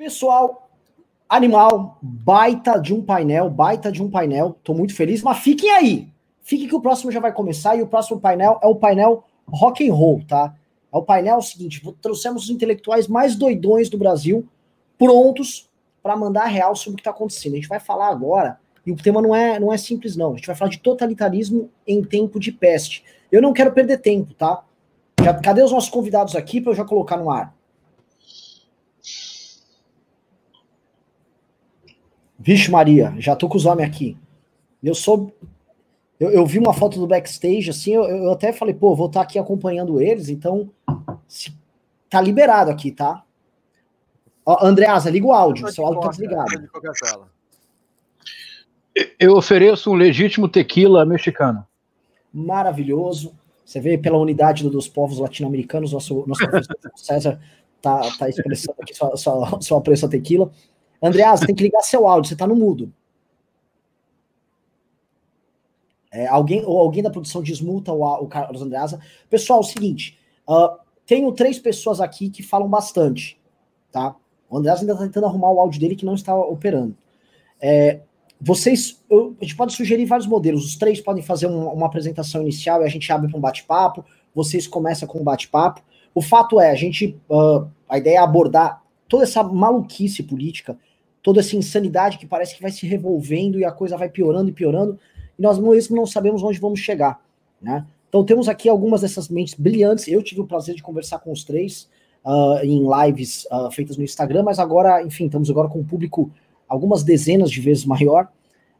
Pessoal, animal, baita de um painel, baita de um painel. Tô muito feliz, mas fiquem aí. Fiquem que o próximo já vai começar e o próximo painel é o painel rock and roll, tá? É o painel seguinte, trouxemos os intelectuais mais doidões do Brasil prontos para mandar real sobre o que está acontecendo. A gente vai falar agora, e o tema não é, não é simples não. A gente vai falar de totalitarismo em tempo de peste. Eu não quero perder tempo, tá? Cadê os nossos convidados aqui para eu já colocar no ar? Vixe, Maria, já tô com os homens aqui. Eu sou. Eu, eu vi uma foto do backstage, assim, eu, eu até falei, pô, vou estar tá aqui acompanhando eles, então. Se, tá liberado aqui, tá? Ó, Andreasa, liga o áudio, seu áudio tá desligado. Eu ofereço um legítimo tequila mexicano. Maravilhoso. Você vê pela unidade dos povos latino-americanos, nosso, nosso professor César tá, tá expressando aqui sua, sua, sua apreço a tequila. Andreas, tem que ligar seu áudio, você está no mudo. É, alguém ou alguém da produção desmuta o, o Carlos Andreasa. Pessoal, é o seguinte, uh, tenho três pessoas aqui que falam bastante, tá? O Andreas ainda está tentando arrumar o áudio dele que não está operando. É, vocês, eu, a gente pode sugerir vários modelos. Os três podem fazer um, uma apresentação inicial e a gente abre para um bate-papo. Vocês começam com um bate-papo. O fato é, a gente, uh, a ideia é abordar toda essa maluquice política toda essa insanidade que parece que vai se revolvendo e a coisa vai piorando e piorando, e nós mesmo não sabemos onde vamos chegar, né? Então temos aqui algumas dessas mentes brilhantes, eu tive o prazer de conversar com os três uh, em lives uh, feitas no Instagram, mas agora, enfim, estamos agora com um público algumas dezenas de vezes maior,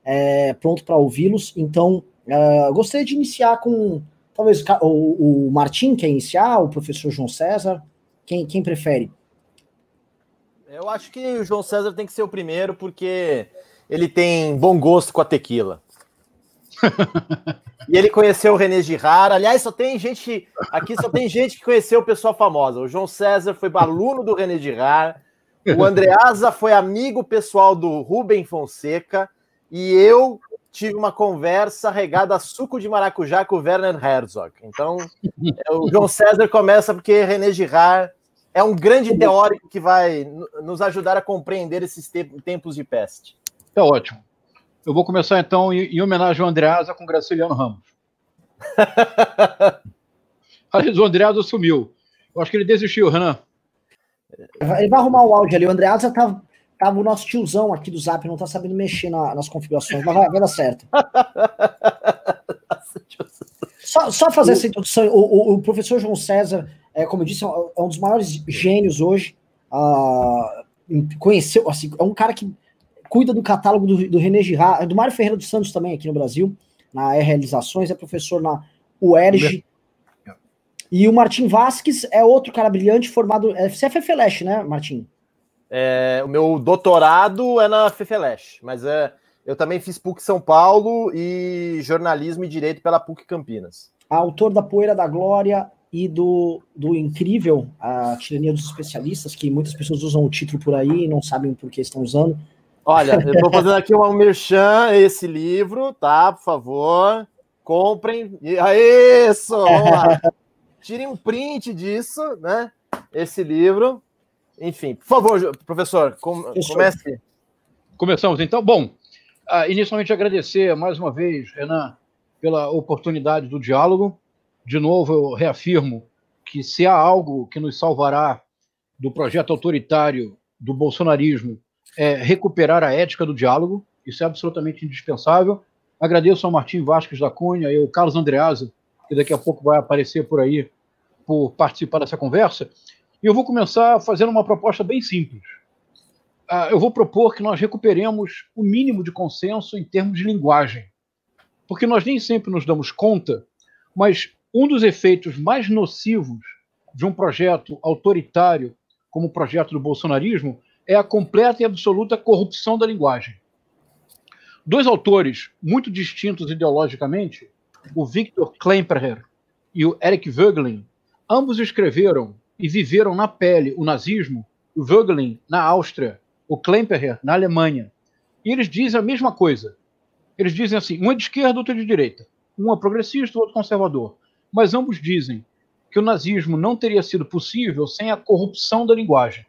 é, pronto para ouvi-los, então uh, gostaria de iniciar com, talvez, o, o Martim quer iniciar, o professor João César, quem, quem prefere? Eu acho que o João César tem que ser o primeiro, porque ele tem bom gosto com a tequila. e ele conheceu o René Girard. Aliás, só tem gente. Aqui só tem gente que conheceu pessoa famosa. O João César foi aluno do René Girard. O Andreasa foi amigo pessoal do Rubem Fonseca. E eu tive uma conversa regada a suco de maracujá com o Werner Herzog. Então, o João César começa porque René Girard é um grande teórico que vai nos ajudar a compreender esses tempos de peste. É ótimo. Eu vou começar então em, homenagem ao Andreasa com Graciliano Ramos. Aliás, o Andreasa sumiu. Eu acho que ele desistiu, Renan. Ele vai arrumar o áudio ali. O Andreasa tá, tava o nosso tiozão aqui do Zap, não tá sabendo mexer na, nas configurações, mas vai, vai dar certo. só, só fazer essa introdução. O, o, o professor João César é, como eu disse, é, é um dos maiores gênios hoje. Uh, conheceu, assim, é um cara que cuida do catálogo do, do René Girard, do Mário Ferreira dos Santos também aqui no Brasil, na Realizações, é professor na UERJ. E o Martim Vasques é outro cara brilhante, formado. É, você é né, Martim? É, o meu doutorado é na Fefeleche, mas é, eu também fiz PUC São Paulo e jornalismo e direito pela PUC Campinas. Autor da Poeira da Glória, e do, do incrível A Tirania dos Especialistas, que muitas pessoas usam o título por aí e não sabem por que estão usando. Olha, eu estou fazendo aqui um merchan, esse livro, tá? Por favor, comprem. Isso! Tirem um print disso, né? Esse livro. Enfim, por favor, professor, com, comece. Começamos então. Bom, uh, inicialmente agradecer mais uma vez, Renan, pela oportunidade do diálogo de novo, eu reafirmo que se há algo que nos salvará do projeto autoritário do bolsonarismo é recuperar a ética do diálogo, isso é absolutamente indispensável. Agradeço ao Martim Vasques da Cunha e ao Carlos Andreasa, que daqui a pouco vai aparecer por aí, por participar dessa conversa. E eu vou começar fazendo uma proposta bem simples. Uh, eu vou propor que nós recuperemos o mínimo de consenso em termos de linguagem. Porque nós nem sempre nos damos conta, mas um dos efeitos mais nocivos de um projeto autoritário como o projeto do bolsonarismo é a completa e absoluta corrupção da linguagem. Dois autores muito distintos ideologicamente, o Victor Klemperer e o Eric Voegelin, ambos escreveram e viveram na pele o nazismo, o Voegelin na Áustria, o Klemperer na Alemanha. E eles dizem a mesma coisa. Eles dizem assim: um é de esquerda, outro é de direita. Um é progressista, outro conservador mas ambos dizem que o nazismo não teria sido possível sem a corrupção da linguagem.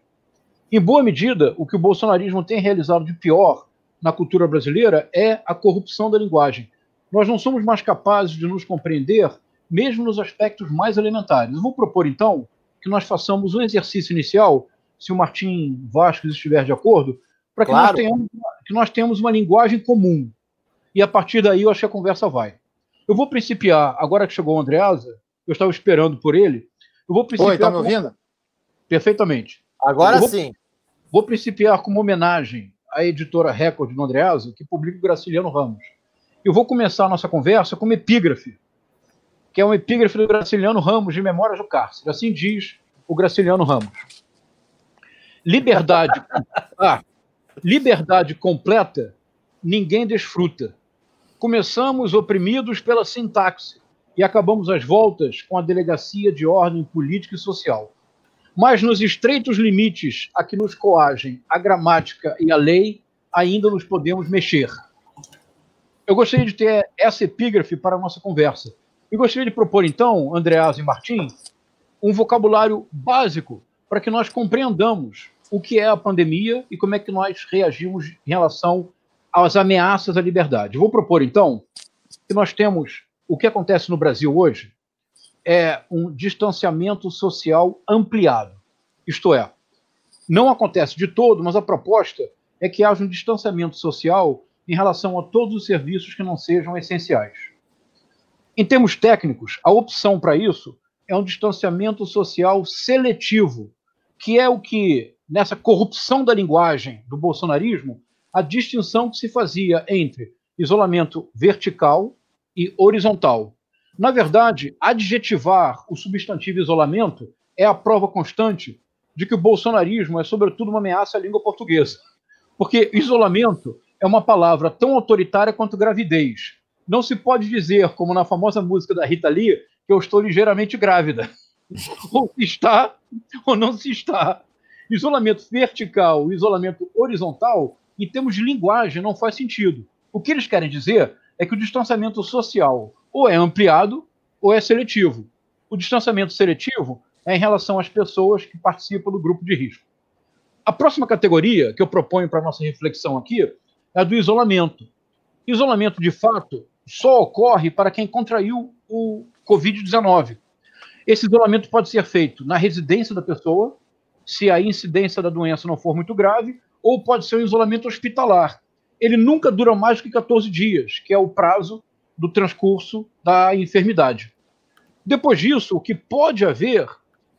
Em boa medida, o que o bolsonarismo tem realizado de pior na cultura brasileira é a corrupção da linguagem. Nós não somos mais capazes de nos compreender, mesmo nos aspectos mais elementares. Eu vou propor, então, que nós façamos um exercício inicial, se o Martim Vasques estiver de acordo, para que, claro. nós que nós tenhamos uma linguagem comum. E a partir daí eu acho que a conversa vai. Eu vou principiar, agora que chegou o Andreasa, eu estava esperando por ele, eu vou principiar. Oi, tá me ouvindo? Perfeitamente. Agora vou, sim. Vou principiar com uma homenagem à editora Record do Andreasa, que publica o Graciliano Ramos. Eu vou começar a nossa conversa com uma epígrafe, que é uma epígrafe do Graciliano Ramos, de Memórias do Cárcere. Assim diz o Graciliano Ramos. Liberdade. ah, liberdade completa, ninguém desfruta. Começamos oprimidos pela sintaxe e acabamos as voltas com a delegacia de ordem política e social. Mas nos estreitos limites a que nos coagem a gramática e a lei, ainda nos podemos mexer. Eu gostaria de ter essa epígrafe para a nossa conversa. E gostaria de propor, então, Andreas e Martim, um vocabulário básico para que nós compreendamos o que é a pandemia e como é que nós reagimos em relação às ameaças à liberdade. Vou propor, então, que nós temos o que acontece no Brasil hoje é um distanciamento social ampliado. Isto é, não acontece de todo, mas a proposta é que haja um distanciamento social em relação a todos os serviços que não sejam essenciais. Em termos técnicos, a opção para isso é um distanciamento social seletivo, que é o que, nessa corrupção da linguagem do bolsonarismo, a distinção que se fazia entre isolamento vertical e horizontal. Na verdade, adjetivar o substantivo isolamento é a prova constante de que o bolsonarismo é, sobretudo, uma ameaça à língua portuguesa. Porque isolamento é uma palavra tão autoritária quanto gravidez. Não se pode dizer, como na famosa música da Rita Lee, que eu estou ligeiramente grávida. ou se está, ou não se está. Isolamento vertical, isolamento horizontal, em termos de linguagem, não faz sentido. O que eles querem dizer é que o distanciamento social ou é ampliado ou é seletivo. O distanciamento seletivo é em relação às pessoas que participam do grupo de risco. A próxima categoria que eu proponho para nossa reflexão aqui é a do isolamento. Isolamento, de fato, só ocorre para quem contraiu o Covid-19. Esse isolamento pode ser feito na residência da pessoa, se a incidência da doença não for muito grave, ou pode ser um isolamento hospitalar, ele nunca dura mais que 14 dias, que é o prazo do transcurso da enfermidade. Depois disso, o que pode haver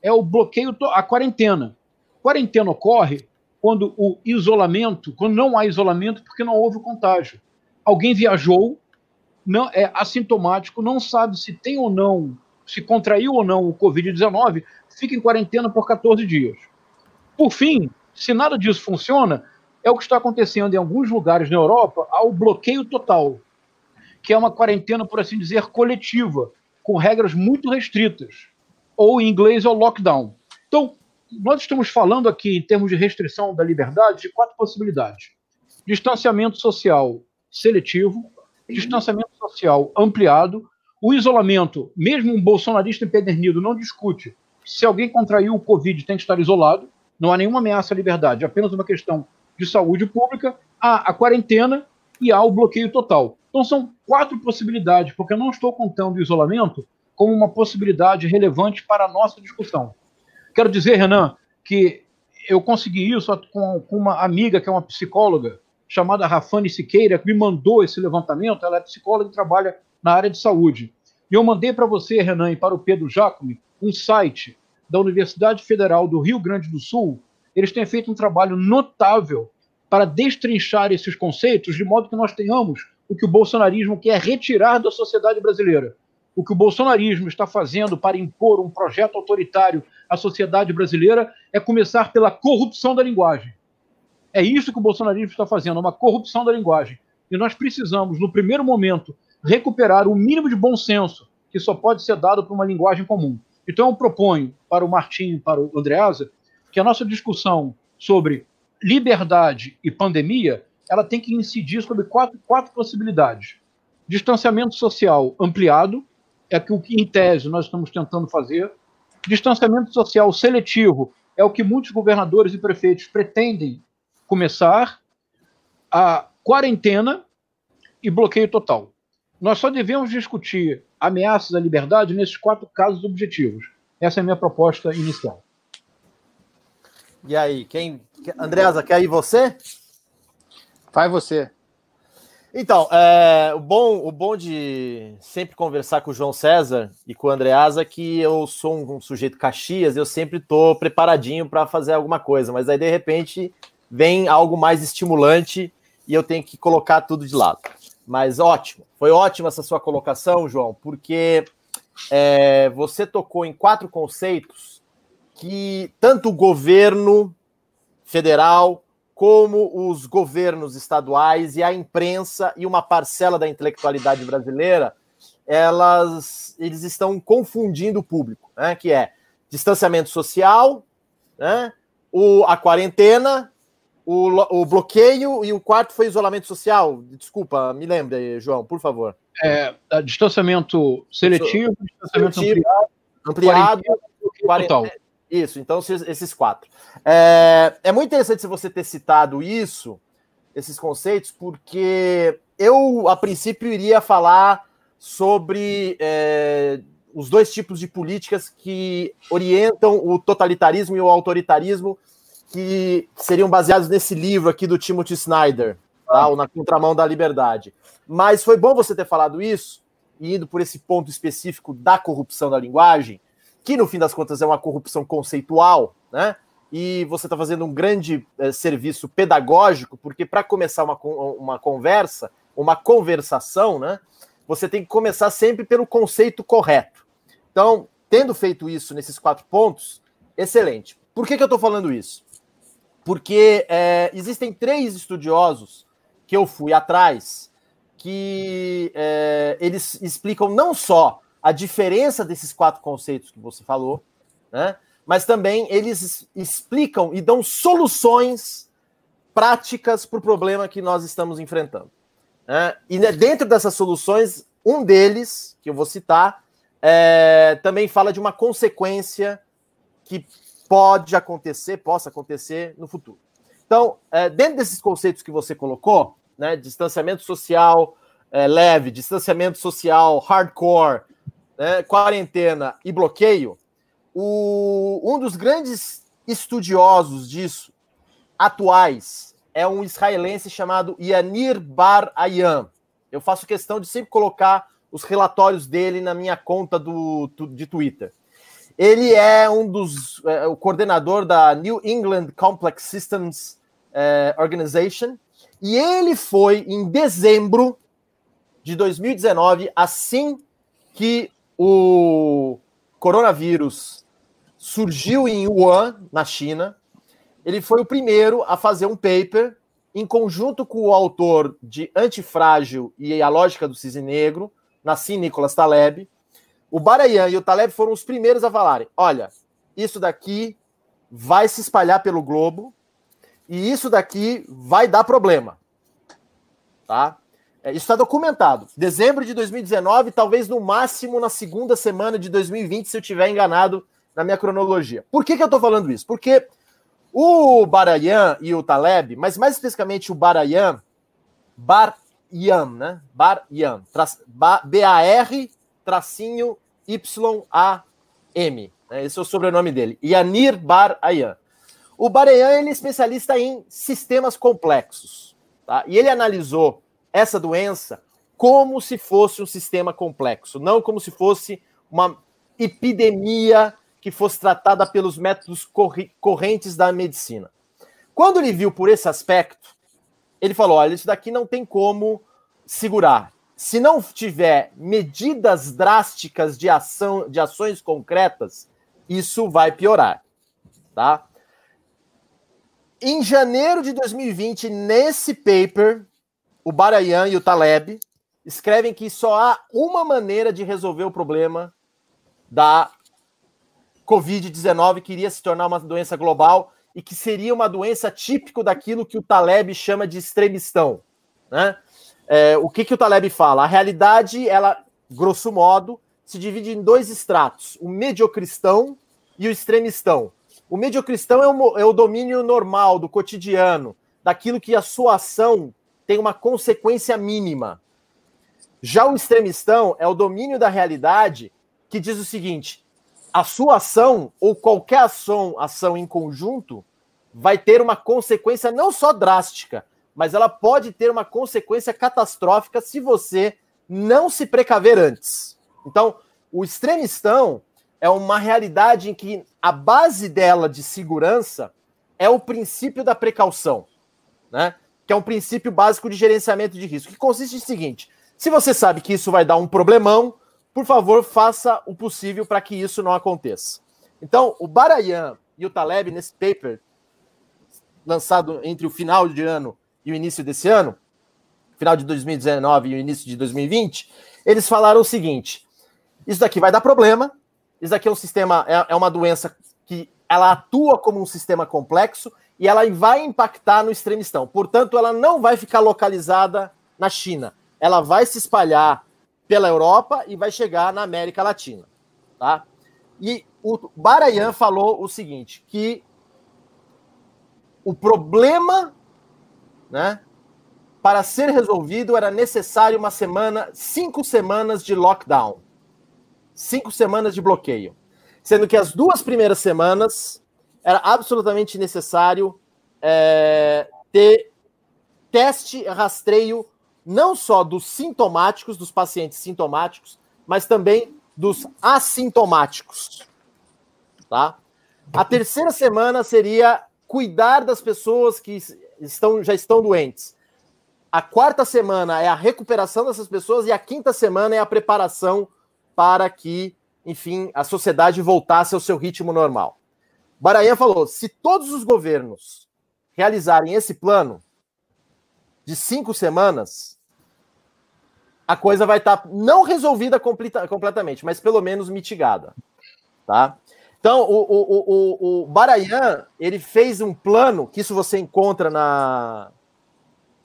é o bloqueio, a quarentena. Quarentena ocorre quando o isolamento, quando não há isolamento porque não houve contágio. Alguém viajou, não é assintomático, não sabe se tem ou não, se contraiu ou não o COVID-19, fica em quarentena por 14 dias. Por fim, se nada disso funciona, é o que está acontecendo em alguns lugares na Europa ao bloqueio total, que é uma quarentena, por assim dizer, coletiva, com regras muito restritas, ou em inglês é o lockdown. Então, nós estamos falando aqui, em termos de restrição da liberdade, de quatro possibilidades: distanciamento social seletivo, distanciamento social ampliado, o isolamento, mesmo um bolsonarista empedernido não discute se alguém contraiu o Covid tem que estar isolado, não há nenhuma ameaça à liberdade, apenas uma questão de saúde pública, há a quarentena e há o bloqueio total. Então são quatro possibilidades, porque eu não estou contando o isolamento como uma possibilidade relevante para a nossa discussão. Quero dizer, Renan, que eu consegui isso com uma amiga que é uma psicóloga, chamada Rafane Siqueira, que me mandou esse levantamento. Ela é psicóloga e trabalha na área de saúde. E eu mandei para você, Renan, e para o Pedro Jacome, um site da Universidade Federal do Rio Grande do Sul, eles têm feito um trabalho notável para destrinchar esses conceitos, de modo que nós tenhamos o que o bolsonarismo quer retirar da sociedade brasileira. O que o bolsonarismo está fazendo para impor um projeto autoritário à sociedade brasileira é começar pela corrupção da linguagem. É isso que o bolsonarismo está fazendo, uma corrupção da linguagem. E nós precisamos, no primeiro momento, recuperar o mínimo de bom senso que só pode ser dado por uma linguagem comum. Então eu proponho para o Martim e para o Andreasa que a nossa discussão sobre liberdade e pandemia ela tem que incidir sobre quatro, quatro possibilidades. Distanciamento social ampliado, é o que, em tese, nós estamos tentando fazer. Distanciamento social seletivo, é o que muitos governadores e prefeitos pretendem começar a quarentena e bloqueio total. Nós só devemos discutir ameaças à liberdade nesses quatro casos objetivos. Essa é a minha proposta inicial. E aí, quem. Andreasa, quer ir você? Vai você. Então, é, o, bom, o bom de sempre conversar com o João César e com o Andreasa é que eu sou um, um sujeito Caxias, eu sempre estou preparadinho para fazer alguma coisa, mas aí de repente vem algo mais estimulante e eu tenho que colocar tudo de lado. Mas ótimo, foi ótima essa sua colocação, João, porque é, você tocou em quatro conceitos que tanto o governo federal como os governos estaduais e a imprensa e uma parcela da intelectualidade brasileira, elas, eles estão confundindo o público, né? Que é distanciamento social, né? O, a quarentena, o, o bloqueio e o quarto foi isolamento social. Desculpa, me lembre, João, por favor. É, distanciamento seletivo, distanciamento seletivo, ampliado, ampliado, quarentena, isso, então esses quatro. É, é muito interessante você ter citado isso, esses conceitos, porque eu, a princípio, iria falar sobre é, os dois tipos de políticas que orientam o totalitarismo e o autoritarismo, que seriam baseados nesse livro aqui do Timothy Snyder, tá? o Na Contramão da Liberdade. Mas foi bom você ter falado isso, e indo por esse ponto específico da corrupção da linguagem, que no fim das contas é uma corrupção conceitual, né? E você está fazendo um grande é, serviço pedagógico, porque para começar uma, uma conversa, uma conversação, né? Você tem que começar sempre pelo conceito correto. Então, tendo feito isso nesses quatro pontos, excelente. Por que, que eu estou falando isso? Porque é, existem três estudiosos que eu fui atrás que é, eles explicam não só a diferença desses quatro conceitos que você falou, né? Mas também eles explicam e dão soluções práticas para o problema que nós estamos enfrentando. Né? E né, dentro dessas soluções, um deles, que eu vou citar, é, também fala de uma consequência que pode acontecer, possa acontecer no futuro. Então, é, dentro desses conceitos que você colocou, né, distanciamento social é, leve, distanciamento social hardcore, né, quarentena e bloqueio, o, um dos grandes estudiosos disso, atuais, é um israelense chamado Yanir Bar Ayam. Eu faço questão de sempre colocar os relatórios dele na minha conta do, de Twitter. Ele é um dos é, o coordenador da New England Complex Systems é, Organization e ele foi em dezembro de 2019, assim que o coronavírus surgiu em Wuhan, na China. Ele foi o primeiro a fazer um paper em conjunto com o autor de Antifrágil e a Lógica do Cisne Negro, Nassim Nicolas Taleb. O Barayan e o Taleb foram os primeiros a falarem: olha, isso daqui vai se espalhar pelo globo e isso daqui vai dar problema. Tá? É, isso está documentado. Dezembro de 2019, talvez no máximo na segunda semana de 2020, se eu tiver enganado na minha cronologia. Por que, que eu estou falando isso? Porque o Barayan e o Taleb, mas mais especificamente o Barayan, Bar Yam, né? Bar Yam, B-A-R tracinho Y-A-M. Né? Esse é o sobrenome dele. Yanir Bar Ayam. O Barayan ele é especialista em sistemas complexos. Tá? E ele analisou essa doença como se fosse um sistema complexo, não como se fosse uma epidemia que fosse tratada pelos métodos correntes da medicina. Quando ele viu por esse aspecto, ele falou: olha, isso daqui não tem como segurar. Se não tiver medidas drásticas de ação, de ações concretas, isso vai piorar, tá? Em janeiro de 2020, nesse paper, o Barayan e o Taleb escrevem que só há uma maneira de resolver o problema da Covid-19, que iria se tornar uma doença global e que seria uma doença típico daquilo que o Taleb chama de extremistão. Né? É, o que, que o Taleb fala? A realidade, ela, grosso modo, se divide em dois estratos: o mediocristão e o extremistão. O mediocristão é o, é o domínio normal do cotidiano, daquilo que a sua ação tem uma consequência mínima. Já o extremistão é o domínio da realidade que diz o seguinte: a sua ação ou qualquer ação, ação em conjunto vai ter uma consequência não só drástica, mas ela pode ter uma consequência catastrófica se você não se precaver antes. Então, o extremistão é uma realidade em que a base dela de segurança é o princípio da precaução, né? Que é um princípio básico de gerenciamento de risco, que consiste no seguinte: se você sabe que isso vai dar um problemão, por favor, faça o possível para que isso não aconteça. Então, o Barayan e o Taleb, nesse paper, lançado entre o final de ano e o início desse ano, final de 2019 e o início de 2020, eles falaram o seguinte: isso daqui vai dar problema, isso daqui é um sistema, é, é uma doença que ela atua como um sistema complexo e ela vai impactar no extremistão. Portanto, ela não vai ficar localizada na China. Ela vai se espalhar pela Europa e vai chegar na América Latina, tá? E o Barayan falou o seguinte, que o problema, né, para ser resolvido era necessário uma semana, cinco semanas de lockdown cinco semanas de bloqueio. Sendo que as duas primeiras semanas era absolutamente necessário é, ter teste, rastreio, não só dos sintomáticos, dos pacientes sintomáticos, mas também dos assintomáticos. Tá? A terceira semana seria cuidar das pessoas que estão, já estão doentes. A quarta semana é a recuperação dessas pessoas e a quinta semana é a preparação para que, enfim, a sociedade voltasse ao seu ritmo normal. Barayan falou: se todos os governos realizarem esse plano de cinco semanas, a coisa vai estar tá não resolvida completa, completamente, mas pelo menos mitigada, tá? Então, o, o, o, o Barayan, ele fez um plano, que isso você encontra na,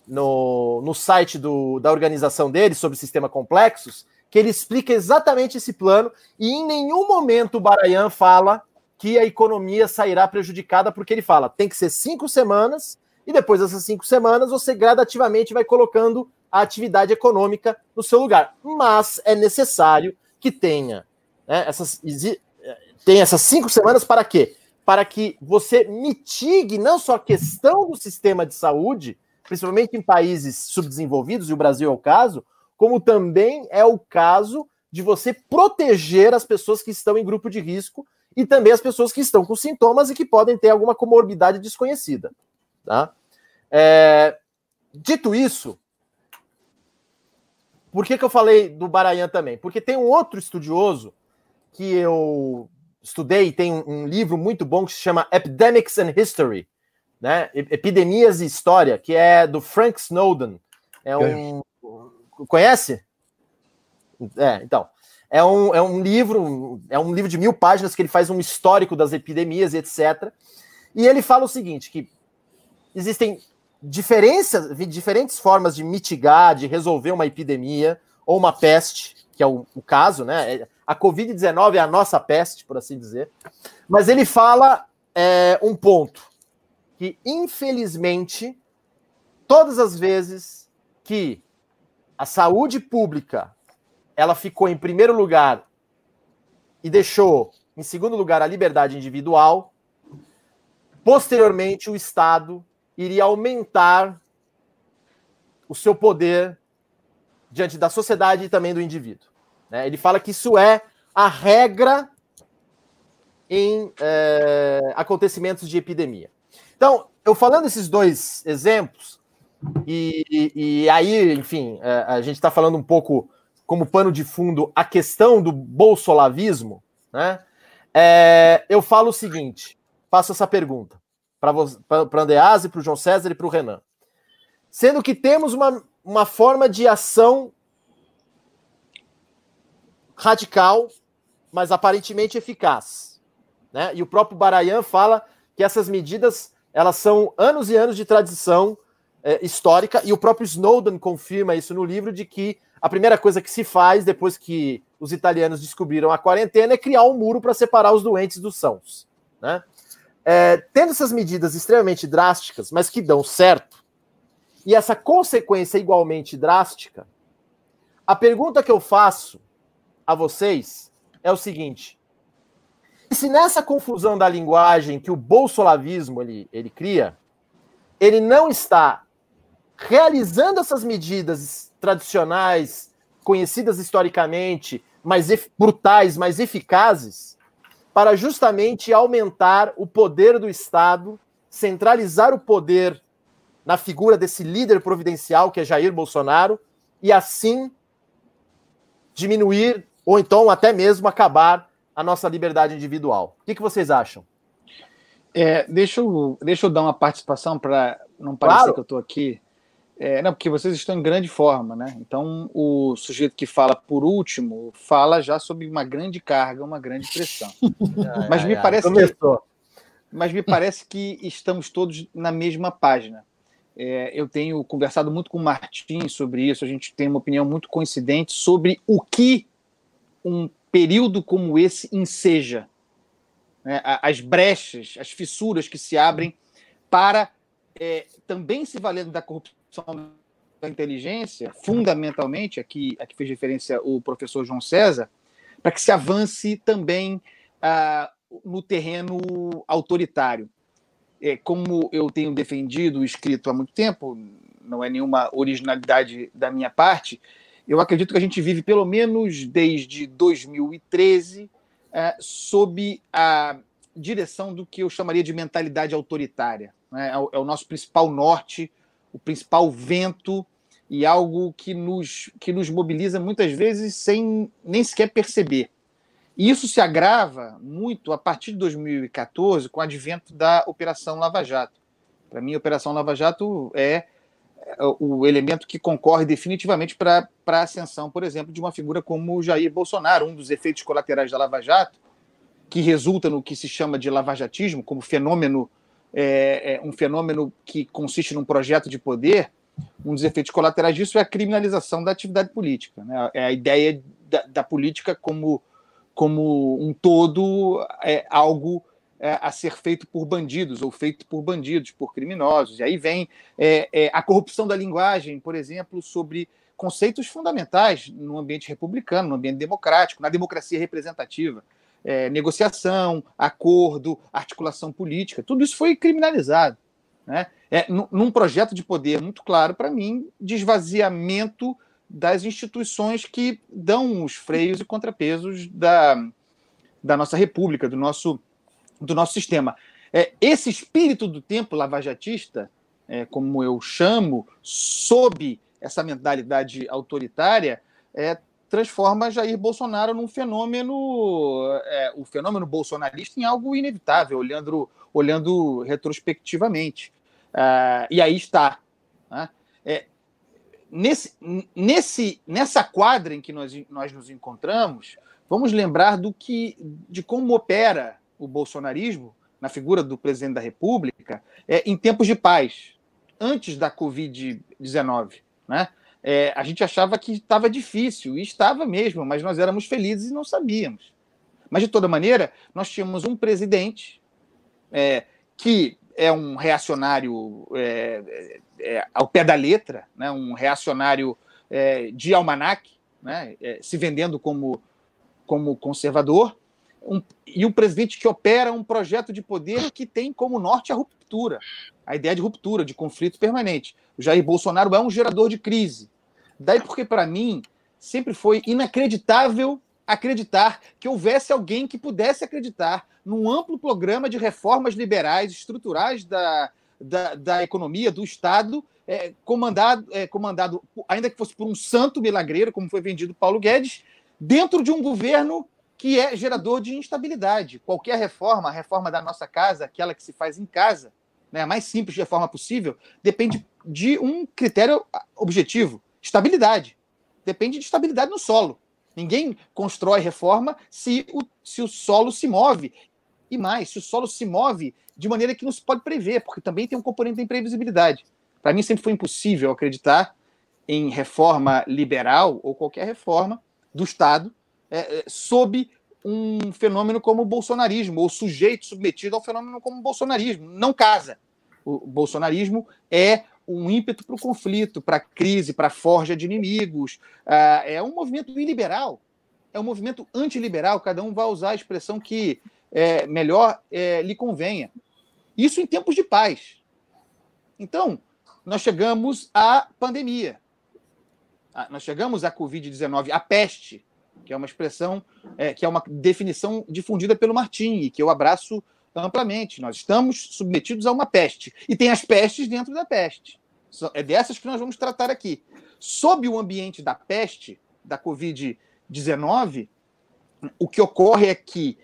no, no site do, da organização dele, sobre sistema complexos, que ele explica exatamente esse plano e em nenhum momento o Barayan fala que a economia sairá prejudicada, porque ele fala tem que ser cinco semanas e depois dessas cinco semanas você gradativamente vai colocando a atividade econômica no seu lugar. Mas é necessário que tenha né, essas, tenha essas cinco semanas para quê? Para que você mitigue não só a questão do sistema de saúde, principalmente em países subdesenvolvidos, e o Brasil é o caso, como também é o caso de você proteger as pessoas que estão em grupo de risco e também as pessoas que estão com sintomas e que podem ter alguma comorbidade desconhecida. Tá? É, dito isso, por que, que eu falei do Barayan também? Porque tem um outro estudioso que eu estudei, tem um, um livro muito bom que se chama Epidemics and History, né? Epidemias e História, que é do Frank Snowden. É um, Conhece? É, então. É um, é um livro, é um livro de mil páginas que ele faz um histórico das epidemias e etc. E ele fala o seguinte: que existem diferenças, diferentes formas de mitigar, de resolver uma epidemia ou uma peste, que é o, o caso, né? A Covid-19 é a nossa peste, por assim dizer. Mas ele fala é, um ponto que, infelizmente, todas as vezes que a saúde pública ela ficou em primeiro lugar e deixou em segundo lugar a liberdade individual. Posteriormente, o Estado iria aumentar o seu poder diante da sociedade e também do indivíduo. Né? Ele fala que isso é a regra em é, acontecimentos de epidemia. Então, eu falando esses dois exemplos, e, e, e aí, enfim, é, a gente está falando um pouco como pano de fundo a questão do bolsolavismo, né? É, eu falo o seguinte: faço essa pergunta para o Andrease, para o João César e para o Renan. Sendo que temos uma, uma forma de ação radical, mas aparentemente eficaz. Né? E o próprio Barayan fala que essas medidas elas são anos e anos de tradição é, histórica, e o próprio Snowden confirma isso no livro, de que a primeira coisa que se faz depois que os italianos descobriram a quarentena é criar um muro para separar os doentes dos sãos. Né? é, tendo essas medidas extremamente drásticas, mas que dão certo, e essa consequência igualmente drástica, a pergunta que eu faço a vocês é o seguinte: se nessa confusão da linguagem que o bolsolavismo ele, ele cria, ele não está realizando essas medidas tradicionais, conhecidas historicamente, mais brutais, mais eficazes, para justamente aumentar o poder do Estado, centralizar o poder na figura desse líder providencial que é Jair Bolsonaro e assim diminuir ou então até mesmo acabar a nossa liberdade individual. O que, que vocês acham? É, deixa, eu, deixa eu dar uma participação para não parecer claro. que eu estou aqui. É, não, porque vocês estão em grande forma, né? Então, o sujeito que fala por último fala já sobre uma grande carga, uma grande pressão. ai, mas me ai, parece ai. que mas me parece que estamos todos na mesma página. É, eu tenho conversado muito com o Martim sobre isso, a gente tem uma opinião muito coincidente sobre o que um período como esse enseja. Né? As brechas, as fissuras que se abrem para é, também se valendo da corrupção da inteligência, fundamentalmente, aqui, aqui fez referência o professor João César, para que se avance também ah, no terreno autoritário. É, como eu tenho defendido, escrito há muito tempo, não é nenhuma originalidade da minha parte, eu acredito que a gente vive, pelo menos desde 2013, é, sob a direção do que eu chamaria de mentalidade autoritária. Né? É, o, é o nosso principal norte o principal vento e algo que nos, que nos mobiliza muitas vezes sem nem sequer perceber. E isso se agrava muito a partir de 2014, com o advento da Operação Lava Jato. Para mim, a Operação Lava Jato é, é o elemento que concorre definitivamente para a ascensão, por exemplo, de uma figura como Jair Bolsonaro, um dos efeitos colaterais da Lava Jato, que resulta no que se chama de lavajatismo, como fenômeno é, é um fenômeno que consiste num projeto de poder, um dos efeitos colaterais disso é a criminalização da atividade política. Né? É a ideia da, da política como, como um todo, é algo é, a ser feito por bandidos ou feito por bandidos, por criminosos. E aí vem é, é, a corrupção da linguagem, por exemplo, sobre conceitos fundamentais no ambiente republicano, no ambiente democrático, na democracia representativa é, negociação, acordo, articulação política, tudo isso foi criminalizado. Né? É, num projeto de poder muito claro, para mim, de esvaziamento das instituições que dão os freios e contrapesos da, da nossa república, do nosso, do nosso sistema. É, esse espírito do tempo lavajatista, é, como eu chamo, sob essa mentalidade autoritária, é, transforma Jair Bolsonaro num fenômeno, é, o fenômeno bolsonarista em algo inevitável, olhando, olhando retrospectivamente. Uh, e aí está. Né? É, nesse, nesse, nessa quadra em que nós, nós nos encontramos, vamos lembrar do que, de como opera o bolsonarismo na figura do presidente da República é, em tempos de paz, antes da Covid-19. Né? é, a gente achava que estava difícil, e estava mesmo, mas nós éramos felizes e não sabíamos. Mas, de toda maneira, nós tínhamos um presidente é, que é um reacionário é, é, é ao pé da letra, né, um reacionário de almanac, né, se vendendo como, como conservador, um, e um presidente que opera um projeto de poder que tem como norte a ruptura, a ideia de ruptura, de conflito permanente. O Jair Bolsonaro é um gerador de crise. Daí porque, para mim, sempre foi inacreditável acreditar que houvesse alguém que pudesse acreditar num amplo programa de reformas liberais estruturais da, da, da economia, do Estado, é, comandado, é, comandado, ainda que fosse por um santo milagreiro, como foi vendido Paulo Guedes, dentro de um governo que é gerador de instabilidade. Qualquer reforma, a reforma da nossa casa, aquela que se faz em casa, né, a mais simples reforma possível, depende de um critério objetivo: Estabilidade. Depende de estabilidade no solo. Ninguém constrói reforma se o, se o solo se move. E mais, se o solo se move de maneira que não se pode prever, porque também tem um componente da imprevisibilidade. Para mim sempre foi impossível acreditar em reforma liberal ou qualquer reforma do Estado é, é sob um fenômeno como o bolsonarismo, ou sujeito submetido ao fenômeno como o bolsonarismo. Não casa. O bolsonarismo é um ímpeto para o conflito, para a crise, para a forja de inimigos. Uh, é um movimento iliberal, é um movimento antiliberal, cada um vai usar a expressão que é, melhor é, lhe convenha. Isso em tempos de paz. Então, nós chegamos à pandemia. Ah, nós chegamos à Covid-19, à peste, que é uma expressão, é, que é uma definição difundida pelo Martim e que eu abraço amplamente. Nós estamos submetidos a uma peste. E tem as pestes dentro da peste. É dessas que nós vamos tratar aqui. Sob o ambiente da peste, da Covid-19, o que ocorre é que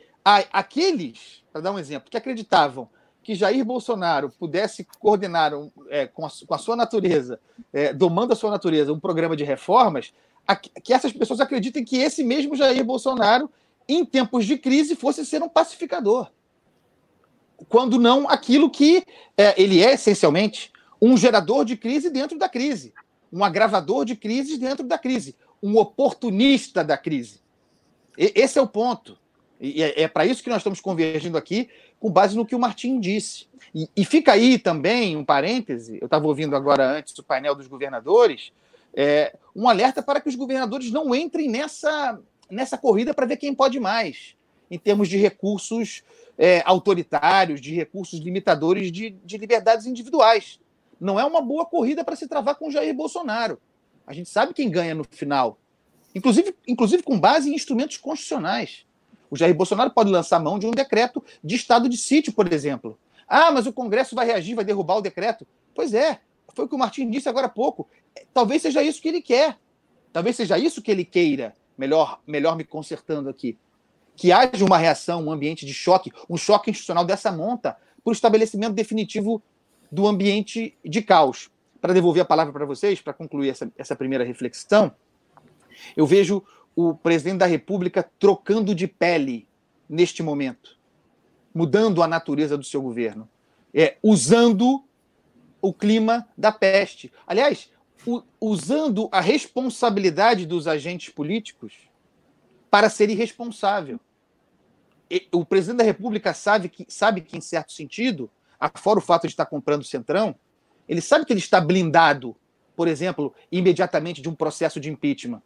aqueles, para dar um exemplo, que acreditavam que Jair Bolsonaro pudesse coordenar um, é, com, a, com, a, sua natureza, é, domando a sua natureza, um programa de reformas, que essas pessoas acreditem que esse mesmo Jair Bolsonaro, em tempos de crise, fosse ser um pacificador. Quando não aquilo que é, ele é essencialmente, um gerador de crise dentro da crise, um agravador de crises dentro da crise, um oportunista da crise. E, esse é o ponto. E é, é para isso que nós estamos convergindo aqui, com base no que o Martim disse. E, e fica aí também um parêntese, eu estava ouvindo agora antes o painel dos governadores, é, um alerta para que os governadores não entrem nessa, nessa corrida para ver quem pode mais, em termos de recursos é, autoritários, de recursos limitadores de, de liberdades individuais. Não é uma boa corrida para se travar com Jair Bolsonaro. A gente sabe quem ganha no final. Inclusive, inclusive com base em instrumentos constitucionais. O Jair Bolsonaro pode lançar mão de um decreto de estado de sítio, por exemplo. Ah, mas o Congresso vai reagir, vai derrubar o decreto. Pois é, foi o que o Martim disse agora há pouco. Talvez seja isso que ele quer. Talvez seja isso que ele queira. Melhor, melhor me consertando aqui. Que haja uma reação, um ambiente de choque, um choque institucional dessa monta, para o estabelecimento definitivo do ambiente de caos. Para devolver a palavra para vocês, para concluir essa, essa primeira reflexão, eu vejo o presidente da República trocando de pele neste momento, mudando a natureza do seu governo, é, usando o clima da peste. Aliás, usando a responsabilidade dos agentes políticos para ser irresponsável. O presidente da República sabe que, sabe que, em certo sentido, afora o fato de estar comprando o Centrão, ele sabe que ele está blindado, por exemplo, imediatamente de um processo de impeachment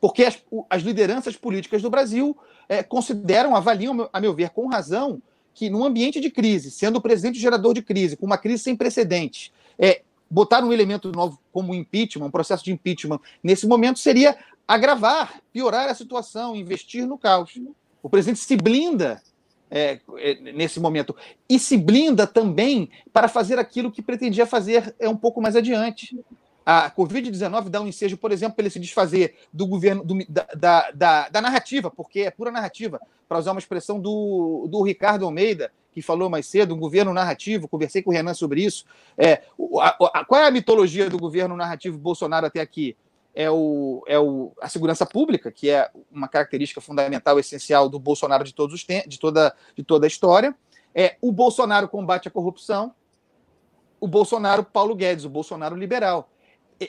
porque as, as lideranças políticas do Brasil é, consideram, avaliam, a meu ver, com razão, que num ambiente de crise, sendo o presidente gerador de crise, com uma crise sem precedentes, é, botar um elemento novo como impeachment, um processo de impeachment, nesse momento seria agravar, piorar a situação, investir no caos. O presidente se blinda é, é, nesse momento. E se blinda também para fazer aquilo que pretendia fazer é, um pouco mais adiante a Covid-19 dá um ensejo, por exemplo, para ele se desfazer do governo, do, da, da, da, narrativa, porque é pura narrativa, para usar uma expressão do, do Ricardo Almeida, que falou mais cedo, um governo narrativo, conversei com o Renan sobre isso. É, a, a, qual é a mitologia do governo narrativo Bolsonaro até aqui? É, o, é o, a segurança pública, que é uma característica fundamental, essencial do Bolsonaro de, todos os de, toda, de toda a história. É, o Bolsonaro combate a corrupção, o Bolsonaro Paulo Guedes, o Bolsonaro liberal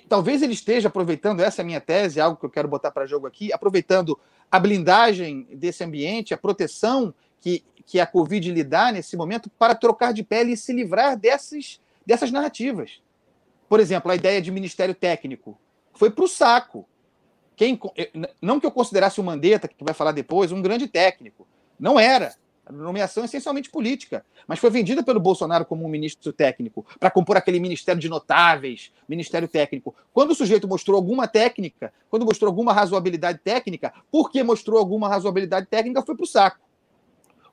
talvez ele esteja aproveitando, essa é a minha tese, algo que eu quero botar para jogo aqui, aproveitando a blindagem desse ambiente, a proteção que, que a Covid lhe dá nesse momento para trocar de pele e se livrar dessas, dessas narrativas. Por exemplo, a ideia de ministério técnico foi para o saco. Quem, não que eu considerasse o Mandetta, que vai falar depois, um grande técnico. Não era nomeação essencialmente política, mas foi vendida pelo Bolsonaro como um ministro técnico, para compor aquele ministério de notáveis, ministério técnico. Quando o sujeito mostrou alguma técnica, quando mostrou alguma razoabilidade técnica, porque mostrou alguma razoabilidade técnica, foi para o saco.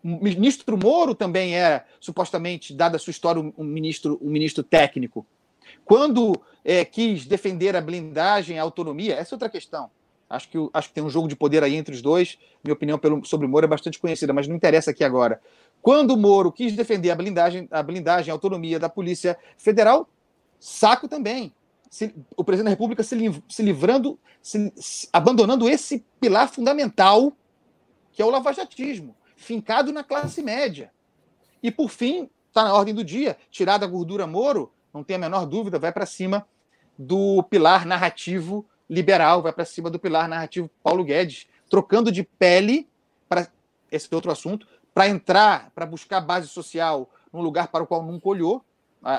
O ministro Moro também era, supostamente, dada a sua história, um ministro, um ministro técnico. Quando é, quis defender a blindagem, a autonomia, essa é outra questão. Acho que, acho que tem um jogo de poder aí entre os dois. Minha opinião pelo, sobre o Moro é bastante conhecida, mas não interessa aqui agora. Quando o Moro quis defender a blindagem, a blindagem, a autonomia da Polícia Federal, saco também. Se, o presidente da República se, se livrando, se, abandonando esse pilar fundamental, que é o lavajatismo, fincado na classe média. E, por fim, está na ordem do dia, tirar da gordura Moro, não tem a menor dúvida, vai para cima do pilar narrativo liberal, vai para cima do pilar narrativo Paulo Guedes, trocando de pele para esse outro assunto, para entrar, para buscar base social num lugar para o qual nunca olhou,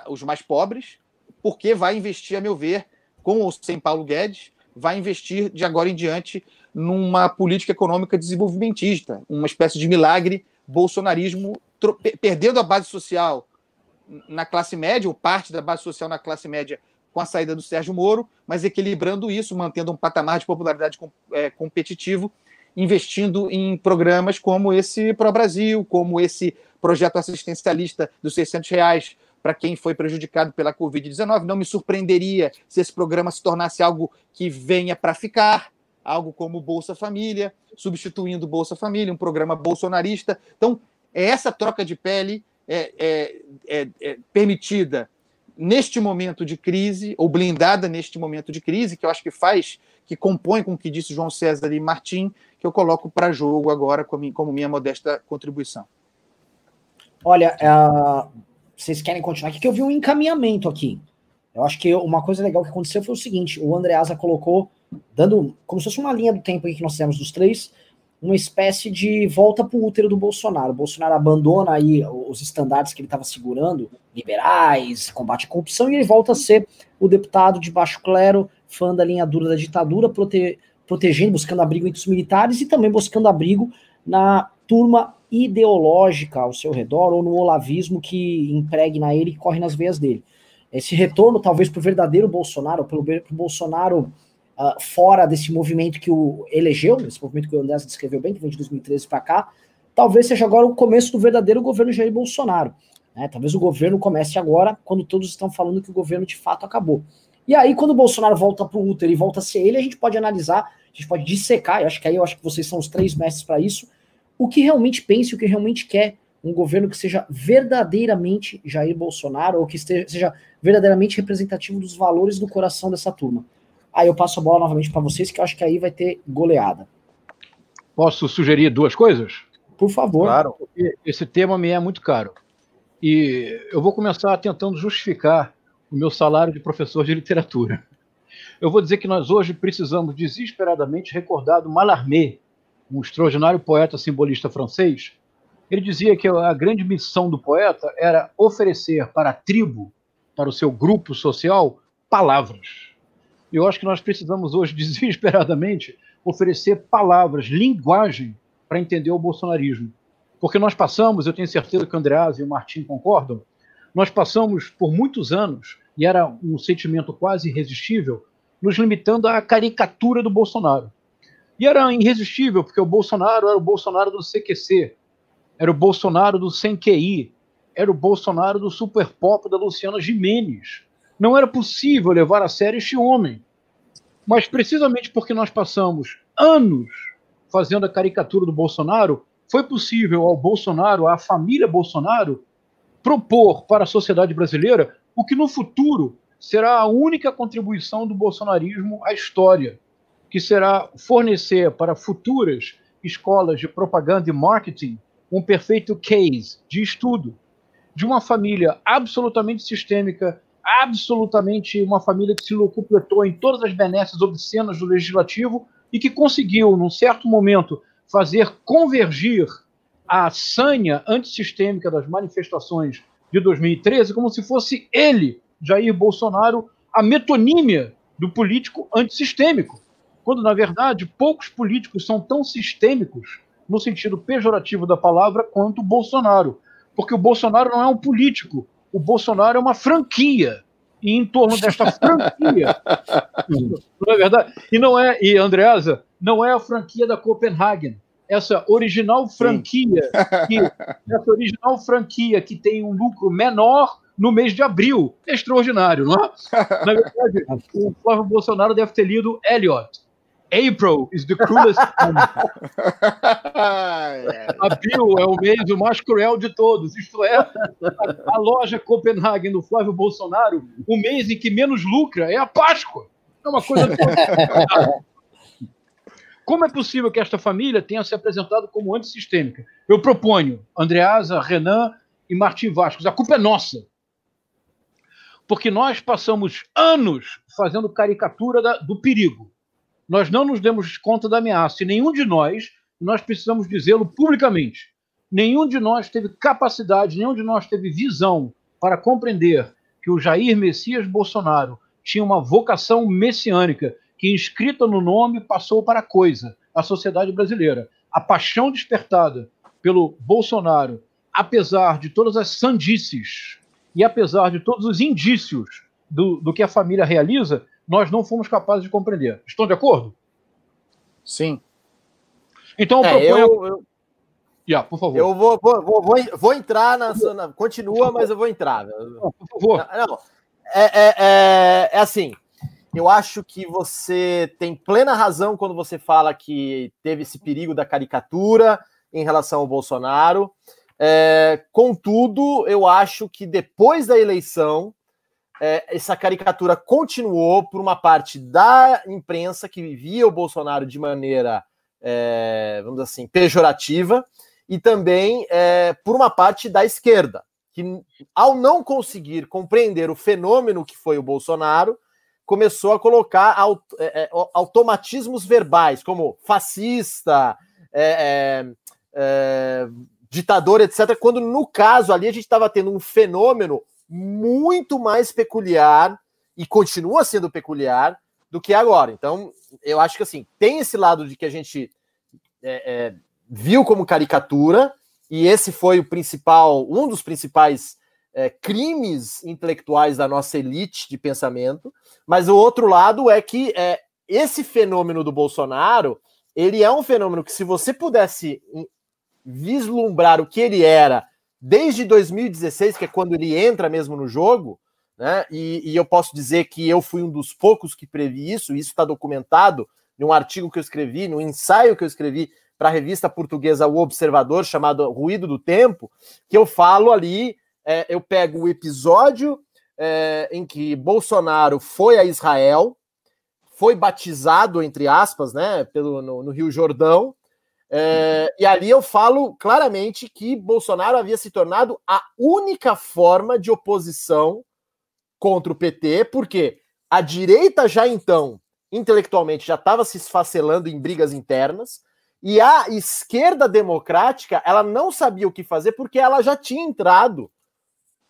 os mais pobres, porque vai investir, a meu ver, com ou sem Paulo Guedes, vai investir de agora em diante numa política econômica desenvolvimentista, uma espécie de milagre bolsonarismo, perdendo a base social na classe média, ou parte da base social na classe média com a saída do Sérgio Moro, mas equilibrando isso, mantendo um patamar de popularidade é, competitivo, investindo em programas como esse Pro Brasil, como esse projeto assistencialista dos 600 reais para quem foi prejudicado pela Covid-19. Não me surpreenderia se esse programa se tornasse algo que venha para ficar, algo como Bolsa Família, substituindo Bolsa Família, um programa bolsonarista. Então, é essa troca de pele é, é, é, é permitida neste momento de crise, ou blindada neste momento de crise, que eu acho que faz, que compõe com o que disse João César e Martim, que eu coloco para jogo agora como, minha modesta contribuição. Olha, uh, vocês querem continuar aqui? Que eu vi um encaminhamento aqui. Eu acho que uma coisa legal que aconteceu foi o seguinte: o Andreasa colocou, dando como se fosse uma linha do tempo que nós fizemos dos três, uma espécie de volta para o útero do Bolsonaro. O Bolsonaro abandona aí os estandartes que ele estava segurando, liberais, combate à corrupção, e ele volta a ser o deputado de baixo clero, fã da linha dura da ditadura, prote protegendo, buscando abrigo entre os militares e também buscando abrigo na turma ideológica ao seu redor ou no olavismo que impregna ele e corre nas veias dele. Esse retorno, talvez, para o verdadeiro Bolsonaro, pelo Bolsonaro uh, fora desse movimento que o elegeu, esse movimento que o André descreveu bem, que vem de 2013 para cá, talvez seja agora o começo do verdadeiro governo Jair Bolsonaro. Né? Talvez o governo comece agora, quando todos estão falando que o governo de fato acabou. E aí, quando o Bolsonaro volta para o útero e volta a ser ele, a gente pode analisar, a gente pode dissecar, eu acho que aí eu acho que vocês são os três mestres para isso, o que realmente pensa, o que realmente quer um governo que seja verdadeiramente Jair Bolsonaro, ou que esteja, seja verdadeiramente representativo dos valores do coração dessa turma. Aí eu passo a bola novamente para vocês, que eu acho que aí vai ter goleada. Posso sugerir duas coisas? Por favor. Claro, porque esse tema me é muito caro. E eu vou começar tentando justificar o meu salário de professor de literatura. Eu vou dizer que nós hoje precisamos desesperadamente recordar do Mallarmé, um extraordinário poeta simbolista francês. Ele dizia que a grande missão do poeta era oferecer para a tribo, para o seu grupo social, palavras eu acho que nós precisamos hoje, desesperadamente, oferecer palavras, linguagem, para entender o bolsonarismo. Porque nós passamos, eu tenho certeza que o Andreas e o Martim concordam, nós passamos por muitos anos, e era um sentimento quase irresistível, nos limitando à caricatura do Bolsonaro. E era irresistível, porque o Bolsonaro era o Bolsonaro do CQC, era o Bolsonaro do Sem QI, era o Bolsonaro do Super Pop da Luciana Jimenez, não era possível levar a sério este homem. Mas precisamente porque nós passamos anos fazendo a caricatura do Bolsonaro, foi possível ao Bolsonaro, à família Bolsonaro, propor para a sociedade brasileira o que no futuro será a única contribuição do bolsonarismo à história, que será fornecer para futuras escolas de propaganda e marketing um perfeito case de estudo de uma família absolutamente sistêmica absolutamente uma família que se locupletou em todas as benesses obscenas do legislativo e que conseguiu, num certo momento, fazer convergir a sanha antissistêmica das manifestações de 2013 como se fosse ele, Jair Bolsonaro, a metonímia do político antissistêmico, quando, na verdade, poucos políticos são tão sistêmicos, no sentido pejorativo da palavra, quanto o Bolsonaro. Porque o Bolsonaro não é um político, o Bolsonaro é uma franquia. E em torno desta franquia, não é verdade? E não é, e Andreasa, não é a franquia da Copenhagen. Essa original franquia, que, essa original franquia que tem um lucro menor no mês de abril. É extraordinário, não é? Na verdade, o Flávio Bolsonaro deve ter lido Elliot, April is the cruelest. Abril é o mês o mais cruel de todos. Isto é, a, loja Copenhagen do Flávio Bolsonaro, o mês em que menos lucra é a Páscoa. É uma coisa. Como é possível que esta família tenha se apresentado como antissistêmica? Eu proponho Andreasa, Renan e Martim Vascos. A culpa é nossa. Porque nós passamos anos fazendo caricatura da, do perigo nós não nos demos conta da ameaça e nenhum de nós nós precisamos dizê-lo publicamente. Nenhum de nós teve capacidade, nenhum de nós teve visão para compreender que o Jair Messias Bolsonaro tinha uma vocação messiânica que, inscrita no nome, passou para a coisa, a sociedade brasileira. A paixão despertada pelo Bolsonaro, apesar de todas as sandices e apesar de todos os indícios do, do que a família realiza, nós não fomos capazes de compreender. Estão de acordo? Sim. Então, é, proponho... eu, eu... Yeah, por favor. Eu vou, vou, vou, vou entrar na, na, Continua, mas eu vou entrar. Não, por favor. Não, não. É, é, é, é, assim. Eu acho que você tem plena razão quando você fala que teve esse perigo da caricatura em relação ao Bolsonaro. É, contudo, eu acho que depois da eleição, é, essa caricatura continuou por uma parte da imprensa que vivia o Bolsonaro de maneira, é, vamos dizer assim, pejorativa, e também é, por uma parte da esquerda, que ao não conseguir compreender o fenômeno que foi o Bolsonaro, começou a colocar aut é, é, automatismos verbais, como fascista, ditador, etc., quando no caso ali a gente estava tendo um fenômeno muito mais peculiar e continua sendo peculiar do que agora. Então, eu acho que assim, tem esse lado de que a gente é, é, viu como caricatura, e esse foi o principal, um dos principais é, crimes intelectuais da nossa elite de pensamento, mas o outro lado é que é, esse fenômeno do Bolsonaro, ele é um fenômeno que se você pudesse vislumbrar o que ele era desde 2016, que é quando ele entra mesmo no jogo, né? E, e eu posso dizer que eu fui um dos poucos que previ isso, e isso está documentado num artigo que eu escrevi, num ensaio que eu escrevi para a revista portuguesa O Observador, chamado Ruído do Tempo, que eu falo ali, é, eu pego o episódio é, em que Bolsonaro foi a Israel, foi batizado, entre aspas, né, pelo, no, no Rio Jordão, é, e ali eu falo claramente que Bolsonaro havia se tornado a única forma de oposição contra o PT, porque a direita já então, intelectualmente, já estava se esfacelando em brigas internas, e a esquerda democrática, ela não sabia o que fazer porque ela já tinha entrado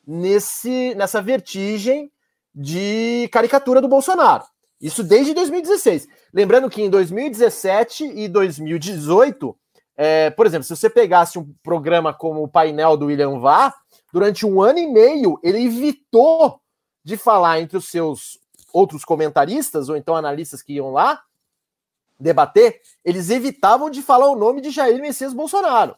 nesse, nessa vertigem de caricatura do Bolsonaro. Isso desde 2016. Lembrando que em 2017 e 2018, é, por exemplo, se você pegasse um programa como o painel do William Vá, durante um ano e meio ele evitou de falar entre os seus outros comentaristas, ou então analistas que iam lá debater, eles evitavam de falar o nome de Jair Messias Bolsonaro.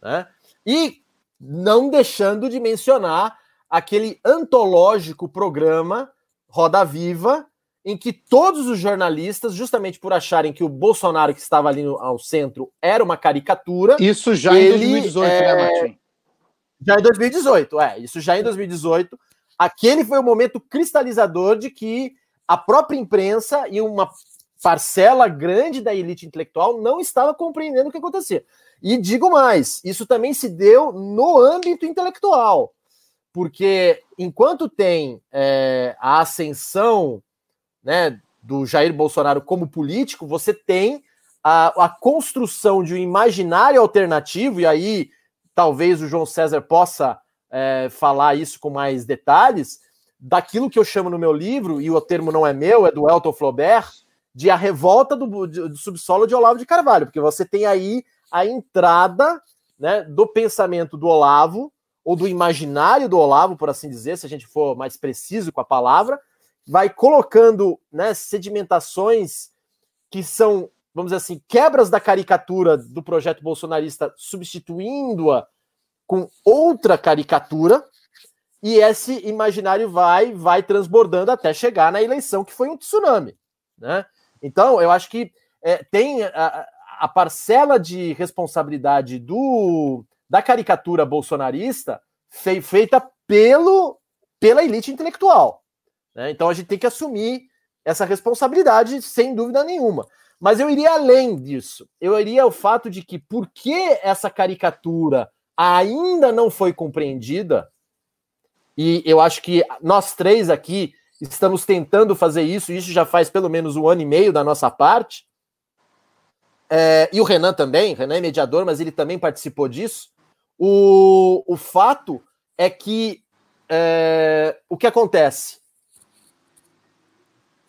Né? E não deixando de mencionar aquele antológico programa Roda Viva, em que todos os jornalistas, justamente por acharem que o Bolsonaro que estava ali no, ao centro era uma caricatura. Isso já ele, em 2018, né, é... né, Martim? Já em 2018, é. Isso já em 2018. Aquele foi o momento cristalizador de que a própria imprensa e uma parcela grande da elite intelectual não estava compreendendo o que acontecia. E digo mais, isso também se deu no âmbito intelectual, porque enquanto tem é, a ascensão né, do Jair Bolsonaro como político, você tem a, a construção de um imaginário alternativo, e aí talvez o João César possa é, falar isso com mais detalhes, daquilo que eu chamo no meu livro, e o termo não é meu, é do Elton Flaubert, de a revolta do, do subsolo de Olavo de Carvalho, porque você tem aí a entrada né, do pensamento do Olavo, ou do imaginário do Olavo, por assim dizer, se a gente for mais preciso com a palavra, vai colocando né, sedimentações que são, vamos dizer assim, quebras da caricatura do projeto bolsonarista, substituindo-a com outra caricatura, e esse imaginário vai vai transbordando até chegar na eleição, que foi um tsunami. Né? Então, eu acho que é, tem a, a parcela de responsabilidade do da caricatura bolsonarista feita pelo, pela elite intelectual. Né? Então a gente tem que assumir essa responsabilidade sem dúvida nenhuma. Mas eu iria além disso. Eu iria ao fato de que, porque essa caricatura ainda não foi compreendida, e eu acho que nós três aqui estamos tentando fazer isso, isso já faz pelo menos um ano e meio da nossa parte, é, e o Renan também, Renan é mediador, mas ele também participou disso. O, o fato é que é, o que acontece?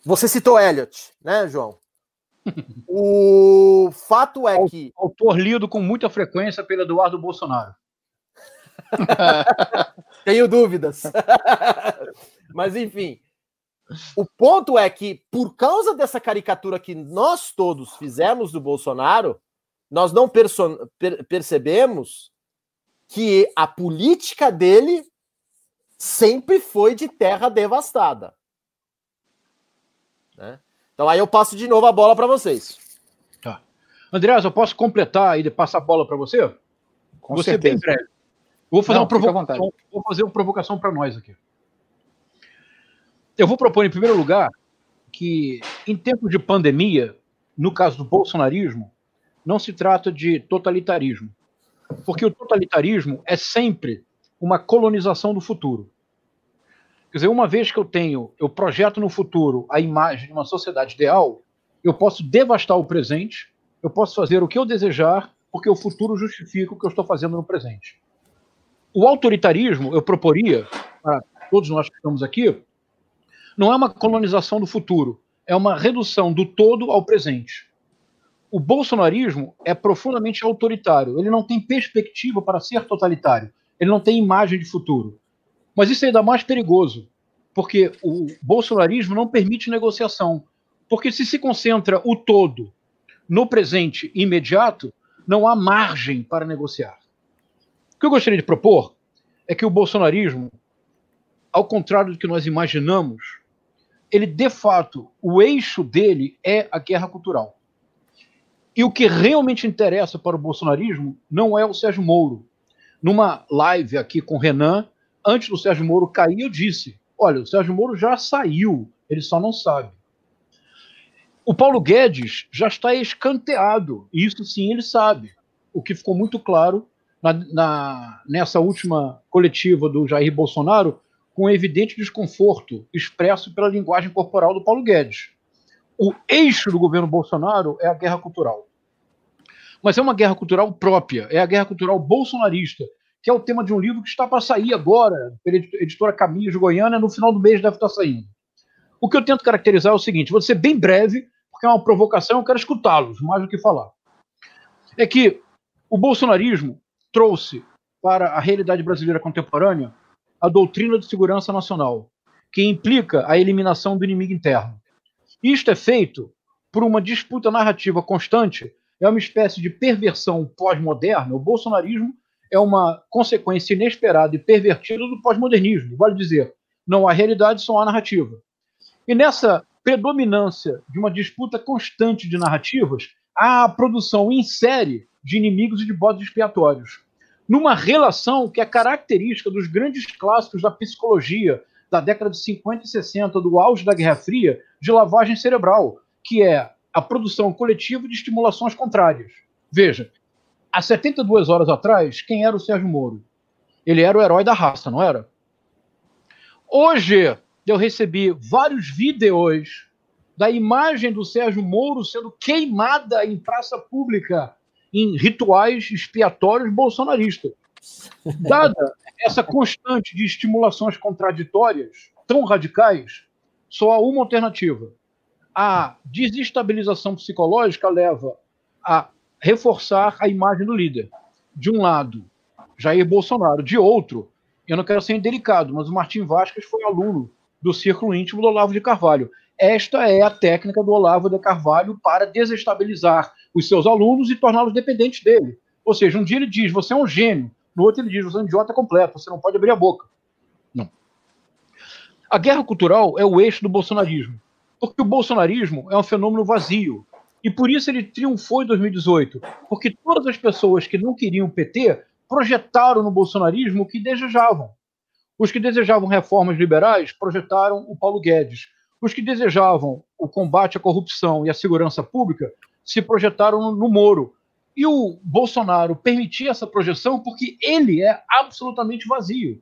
Você citou Elliot, né, João? o fato é que. Autor lido com muita frequência pelo Eduardo Bolsonaro. Tenho dúvidas. Mas, enfim, o ponto é que, por causa dessa caricatura que nós todos fizemos do Bolsonaro, nós não per percebemos que a política dele sempre foi de terra devastada. Né? Então aí eu passo de novo a bola para vocês. Tá. Andreas, eu posso completar e passar a bola para você? Com você certeza. bem breve. Vou fazer, não, uma provocação, vou fazer uma provocação para nós aqui. Eu vou propor, em primeiro lugar, que em tempos de pandemia, no caso do bolsonarismo, não se trata de totalitarismo. Porque o totalitarismo é sempre uma colonização do futuro. Quer dizer, uma vez que eu tenho, eu projeto no futuro a imagem de uma sociedade ideal, eu posso devastar o presente, eu posso fazer o que eu desejar, porque o futuro justifica o que eu estou fazendo no presente. O autoritarismo, eu proporia, para todos nós que estamos aqui, não é uma colonização do futuro, é uma redução do todo ao presente. O bolsonarismo é profundamente autoritário, ele não tem perspectiva para ser totalitário, ele não tem imagem de futuro. Mas isso é ainda mais perigoso, porque o bolsonarismo não permite negociação. Porque se se concentra o todo no presente imediato, não há margem para negociar. O que eu gostaria de propor é que o bolsonarismo, ao contrário do que nós imaginamos, ele de fato, o eixo dele é a guerra cultural. E o que realmente interessa para o bolsonarismo não é o Sérgio Moro. Numa live aqui com o Renan, antes do Sérgio Moro cair, eu disse: olha, o Sérgio Moro já saiu, ele só não sabe. O Paulo Guedes já está escanteado, e isso sim ele sabe. O que ficou muito claro na, na, nessa última coletiva do Jair Bolsonaro, com evidente desconforto expresso pela linguagem corporal do Paulo Guedes. O eixo do governo Bolsonaro é a guerra cultural. Mas é uma guerra cultural própria, é a guerra cultural bolsonarista, que é o tema de um livro que está para sair agora, pela editora Caminhos de Goiânia, no final do mês deve estar saindo. O que eu tento caracterizar é o seguinte: vou ser bem breve, porque é uma provocação, eu quero escutá-los, mais do que falar. É que o bolsonarismo trouxe para a realidade brasileira contemporânea a doutrina de segurança nacional, que implica a eliminação do inimigo interno. Isto é feito por uma disputa narrativa constante, é uma espécie de perversão pós-moderna. O bolsonarismo é uma consequência inesperada e pervertida do pós-modernismo. Vale dizer, não há realidade, só há narrativa. E nessa predominância de uma disputa constante de narrativas, há a produção em série de inimigos e de bodes expiatórios numa relação que é característica dos grandes clássicos da psicologia da década de 50 e 60, do auge da Guerra Fria, de lavagem cerebral, que é a produção coletiva de estimulações contrárias. Veja, há 72 horas atrás, quem era o Sérgio Moro? Ele era o herói da raça, não era? Hoje, eu recebi vários vídeos da imagem do Sérgio Moro sendo queimada em praça pública em rituais expiatórios bolsonaristas. Dada essa constante de estimulações contraditórias tão radicais, só há uma alternativa. A desestabilização psicológica leva a reforçar a imagem do líder. De um lado, Jair Bolsonaro. De outro, eu não quero ser indelicado, mas o Martim Vasquez foi aluno do círculo íntimo do Olavo de Carvalho. Esta é a técnica do Olavo de Carvalho para desestabilizar os seus alunos e torná-los dependentes dele. Ou seja, um dia ele diz, você é um gênio, no outro ele diz, você é um idiota completo, você não pode abrir a boca. Não. A guerra cultural é o eixo do bolsonarismo, porque o bolsonarismo é um fenômeno vazio. E por isso ele triunfou em 2018, porque todas as pessoas que não queriam PT projetaram no bolsonarismo o que desejavam. Os que desejavam reformas liberais projetaram o Paulo Guedes. Os que desejavam o combate à corrupção e à segurança pública se projetaram no Moro. E o Bolsonaro permitia essa projeção porque ele é absolutamente vazio.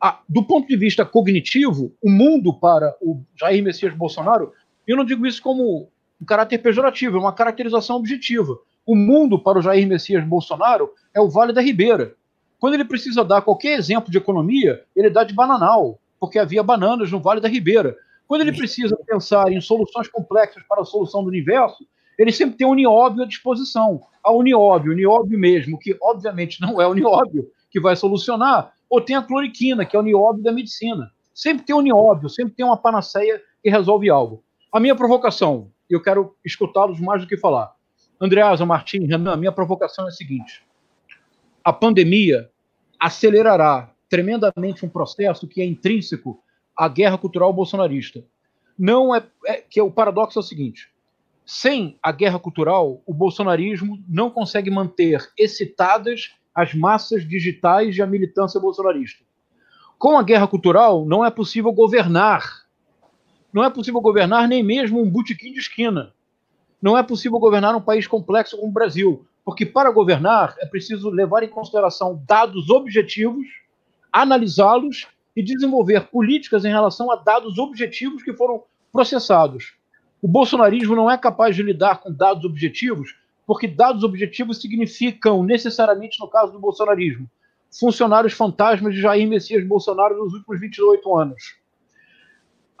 Ah, do ponto de vista cognitivo, o mundo para o Jair Messias Bolsonaro, eu não digo isso como um caráter pejorativo, é uma caracterização objetiva. O mundo para o Jair Messias Bolsonaro é o Vale da Ribeira. Quando ele precisa dar qualquer exemplo de economia, ele dá de bananal, porque havia bananas no Vale da Ribeira. Quando ele precisa pensar em soluções complexas para a solução do universo, ele sempre tem o Unióbio à disposição. A Unióbio, Unióbio mesmo, que obviamente não é o Unióbio que vai solucionar, ou tem a cloriquina, que é o Unióbio da medicina. Sempre tem o Unióbio, sempre tem uma panaceia que resolve algo. A minha provocação, e eu quero escutá-los mais do que falar. Andreasa, Martim, Renan, minha provocação é a seguinte: a pandemia acelerará tremendamente um processo que é intrínseco à guerra cultural bolsonarista. Não é, é que o paradoxo é o seguinte: sem a guerra cultural, o bolsonarismo não consegue manter excitadas as massas digitais e a militância bolsonarista. Com a guerra cultural, não é possível governar. Não é possível governar nem mesmo um botequim de esquina. Não é possível governar um país complexo como o Brasil, porque para governar é preciso levar em consideração dados objetivos, analisá-los e desenvolver políticas em relação a dados objetivos que foram processados. O bolsonarismo não é capaz de lidar com dados objetivos, porque dados objetivos significam, necessariamente no caso do bolsonarismo, funcionários fantasmas de Jair Messias Bolsonaro nos últimos 28 anos.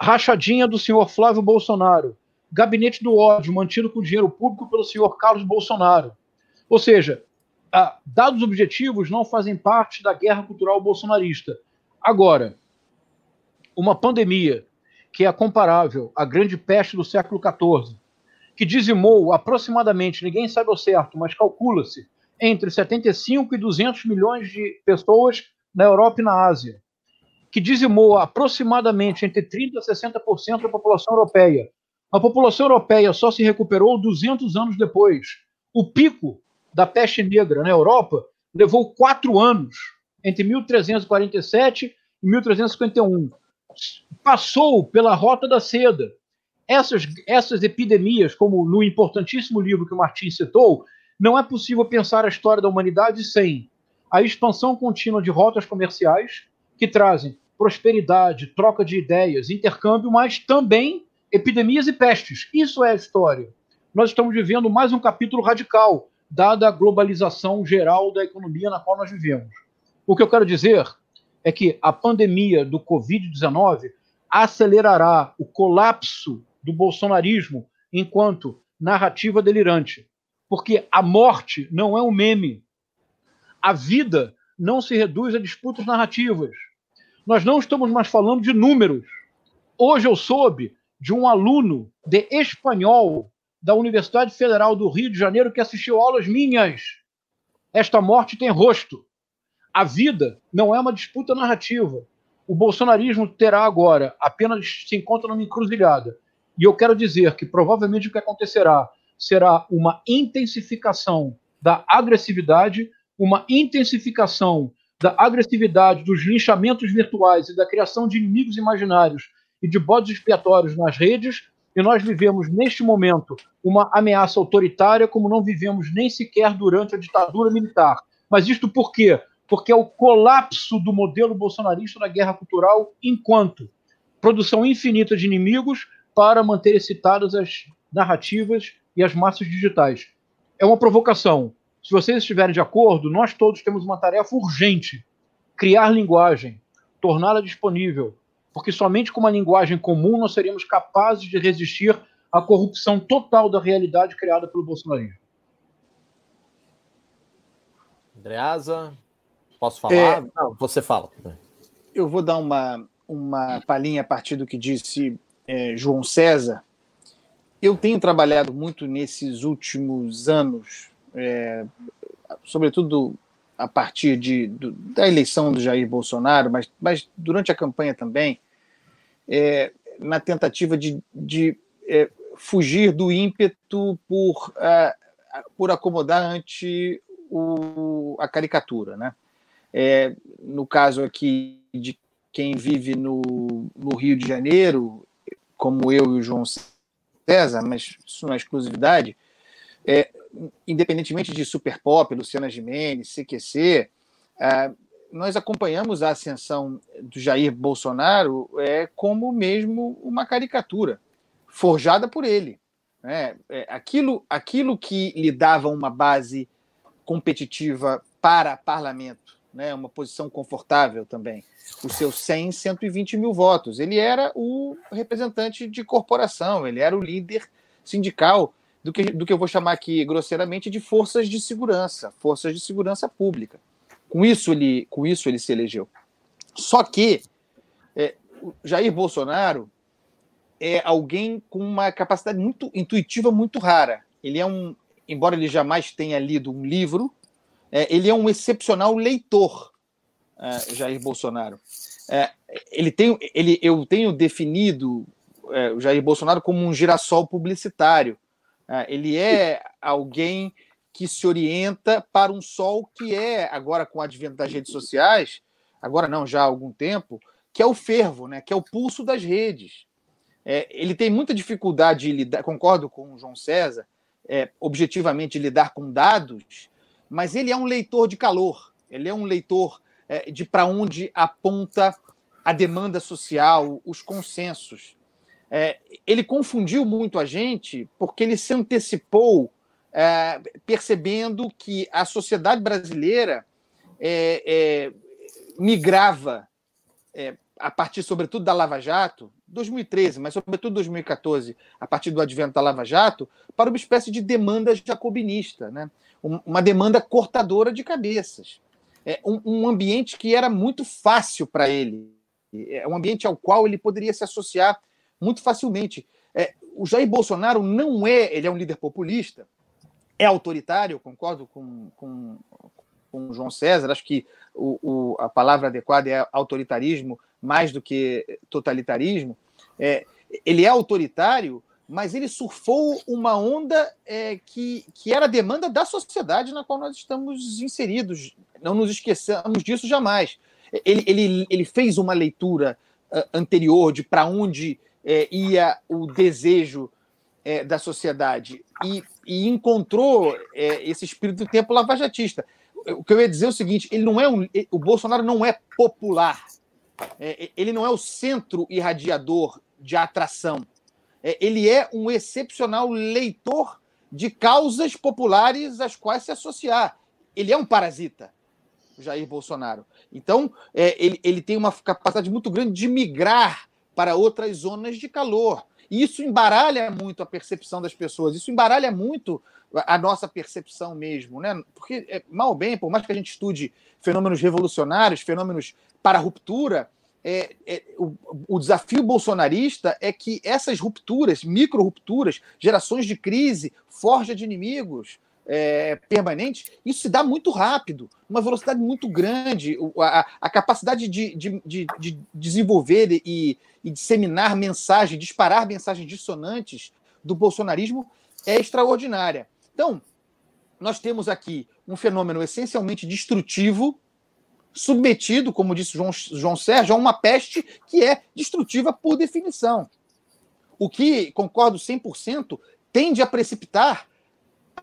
Rachadinha do senhor Flávio Bolsonaro. Gabinete do ódio mantido com dinheiro público pelo senhor Carlos Bolsonaro. Ou seja, dados objetivos não fazem parte da guerra cultural bolsonarista. Agora, uma pandemia que é comparável à grande peste do século XIV, que dizimou aproximadamente, ninguém sabe ao certo, mas calcula-se, entre 75 e 200 milhões de pessoas na Europa e na Ásia, que dizimou aproximadamente entre 30% a 60% da população europeia. A população europeia só se recuperou 200 anos depois. O pico da peste negra na Europa levou quatro anos, entre 1347 e 1351 passou pela rota da seda. Essas, essas epidemias, como no importantíssimo livro que o Martins citou, não é possível pensar a história da humanidade sem a expansão contínua de rotas comerciais que trazem prosperidade, troca de ideias, intercâmbio, mas também epidemias e pestes. Isso é a história. Nós estamos vivendo mais um capítulo radical, dada a globalização geral da economia na qual nós vivemos. O que eu quero dizer é que a pandemia do Covid-19 acelerará o colapso do bolsonarismo enquanto narrativa delirante. Porque a morte não é um meme. A vida não se reduz a disputas narrativas. Nós não estamos mais falando de números. Hoje eu soube de um aluno de espanhol da Universidade Federal do Rio de Janeiro que assistiu aulas minhas. Esta morte tem rosto. A vida não é uma disputa narrativa. O bolsonarismo terá agora apenas se encontra numa encruzilhada. E eu quero dizer que provavelmente o que acontecerá será uma intensificação da agressividade, uma intensificação da agressividade dos linchamentos virtuais e da criação de inimigos imaginários e de bodes expiatórios nas redes, e nós vivemos neste momento uma ameaça autoritária como não vivemos nem sequer durante a ditadura militar. Mas isto por quê? porque é o colapso do modelo bolsonarista na guerra cultural, enquanto produção infinita de inimigos para manter excitadas as narrativas e as massas digitais. É uma provocação. Se vocês estiverem de acordo, nós todos temos uma tarefa urgente: criar linguagem, torná-la disponível, porque somente com uma linguagem comum nós seríamos capazes de resistir à corrupção total da realidade criada pelo bolsonarismo. Andreasa, Posso falar? É, Não, você fala. Eu vou dar uma, uma palhinha a partir do que disse é, João César. Eu tenho trabalhado muito nesses últimos anos, é, sobretudo a partir de, do, da eleição do Jair Bolsonaro, mas, mas durante a campanha também, é, na tentativa de, de é, fugir do ímpeto por, por acomodar ante o, a caricatura. Né? É, no caso aqui de quem vive no, no, Rio de Janeiro, como eu e o João César, mas isso não é exclusividade, é, independentemente de Super Pop, Luciana Gimenez, CQC, é, nós acompanhamos a ascensão do Jair Bolsonaro é, como mesmo uma caricatura, forjada por ele. Né? É, aquilo, aquilo que lhe dava uma base competitiva para parlamento, né? uma posição confortável também, os seus 100, 120 mil votos. Ele era o representante de corporação, ele era o líder sindical do que, do que eu vou chamar aqui grosseiramente de forças de segurança, forças de segurança pública. Com isso ele, com isso ele se elegeu. Só que é, Jair Bolsonaro é alguém com uma capacidade muito intuitiva muito rara. Ele é um, embora ele jamais tenha lido um livro, é, ele é um excepcional leitor, é, Jair Bolsonaro. É, ele tem, ele, eu tenho definido é, Jair Bolsonaro como um girassol publicitário. É, ele é alguém que se orienta para um sol que é, agora com o advento das redes sociais, agora não, já há algum tempo, que é o fervo, né, que é o pulso das redes. É, ele tem muita dificuldade de lidar, concordo com o João César, é, objetivamente lidar com dados, mas ele é um leitor de calor, ele é um leitor é, de para onde aponta a demanda social, os consensos. É, ele confundiu muito a gente porque ele se antecipou é, percebendo que a sociedade brasileira é, é migrava, é, a partir, sobretudo, da Lava Jato, 2013, mas sobretudo 2014, a partir do advento da Lava Jato, para uma espécie de demanda jacobinista, né? uma demanda cortadora de cabeças. É um, ambiente que era muito fácil para ele, é um ambiente ao qual ele poderia se associar muito facilmente. É, o Jair Bolsonaro não é, ele é um líder populista, é autoritário, concordo com, com, com o João César, acho que o, o, a palavra adequada é autoritarismo mais do que totalitarismo. É, ele é autoritário, mas ele surfou uma onda é, que, que era a demanda da sociedade na qual nós estamos inseridos. Não nos esqueçamos disso jamais. Ele, ele, ele fez uma leitura uh, anterior de para onde é, ia o desejo é, da sociedade e, e encontrou é, esse espírito do tempo lavajatista. O que eu ia dizer é o seguinte: ele não é um, o Bolsonaro não é popular, é, ele não é o centro irradiador de atração. É, ele é um excepcional leitor de causas populares às quais se associar. Ele é um parasita, Jair Bolsonaro. Então, é, ele, ele tem uma capacidade muito grande de migrar para outras zonas de calor. E isso embaralha muito a percepção das pessoas, isso embaralha muito a nossa percepção mesmo, né? Porque, é, mal bem, por mais que a gente estude fenômenos revolucionários, fenômenos para ruptura, é, é, o, o, desafio bolsonarista é que essas rupturas, micro-rupturas, gerações de crise, forja de inimigos é, permanentes, isso se dá muito rápido, uma velocidade muito grande. A, a capacidade de, de, de, de desenvolver e, e, disseminar mensagens, disparar mensagens dissonantes do bolsonarismo é extraordinária. Então, nós temos aqui um fenômeno essencialmente destrutivo submetido, como disse João, João Sérgio, a uma peste que é destrutiva por definição. O que, concordo 100%, tende a precipitar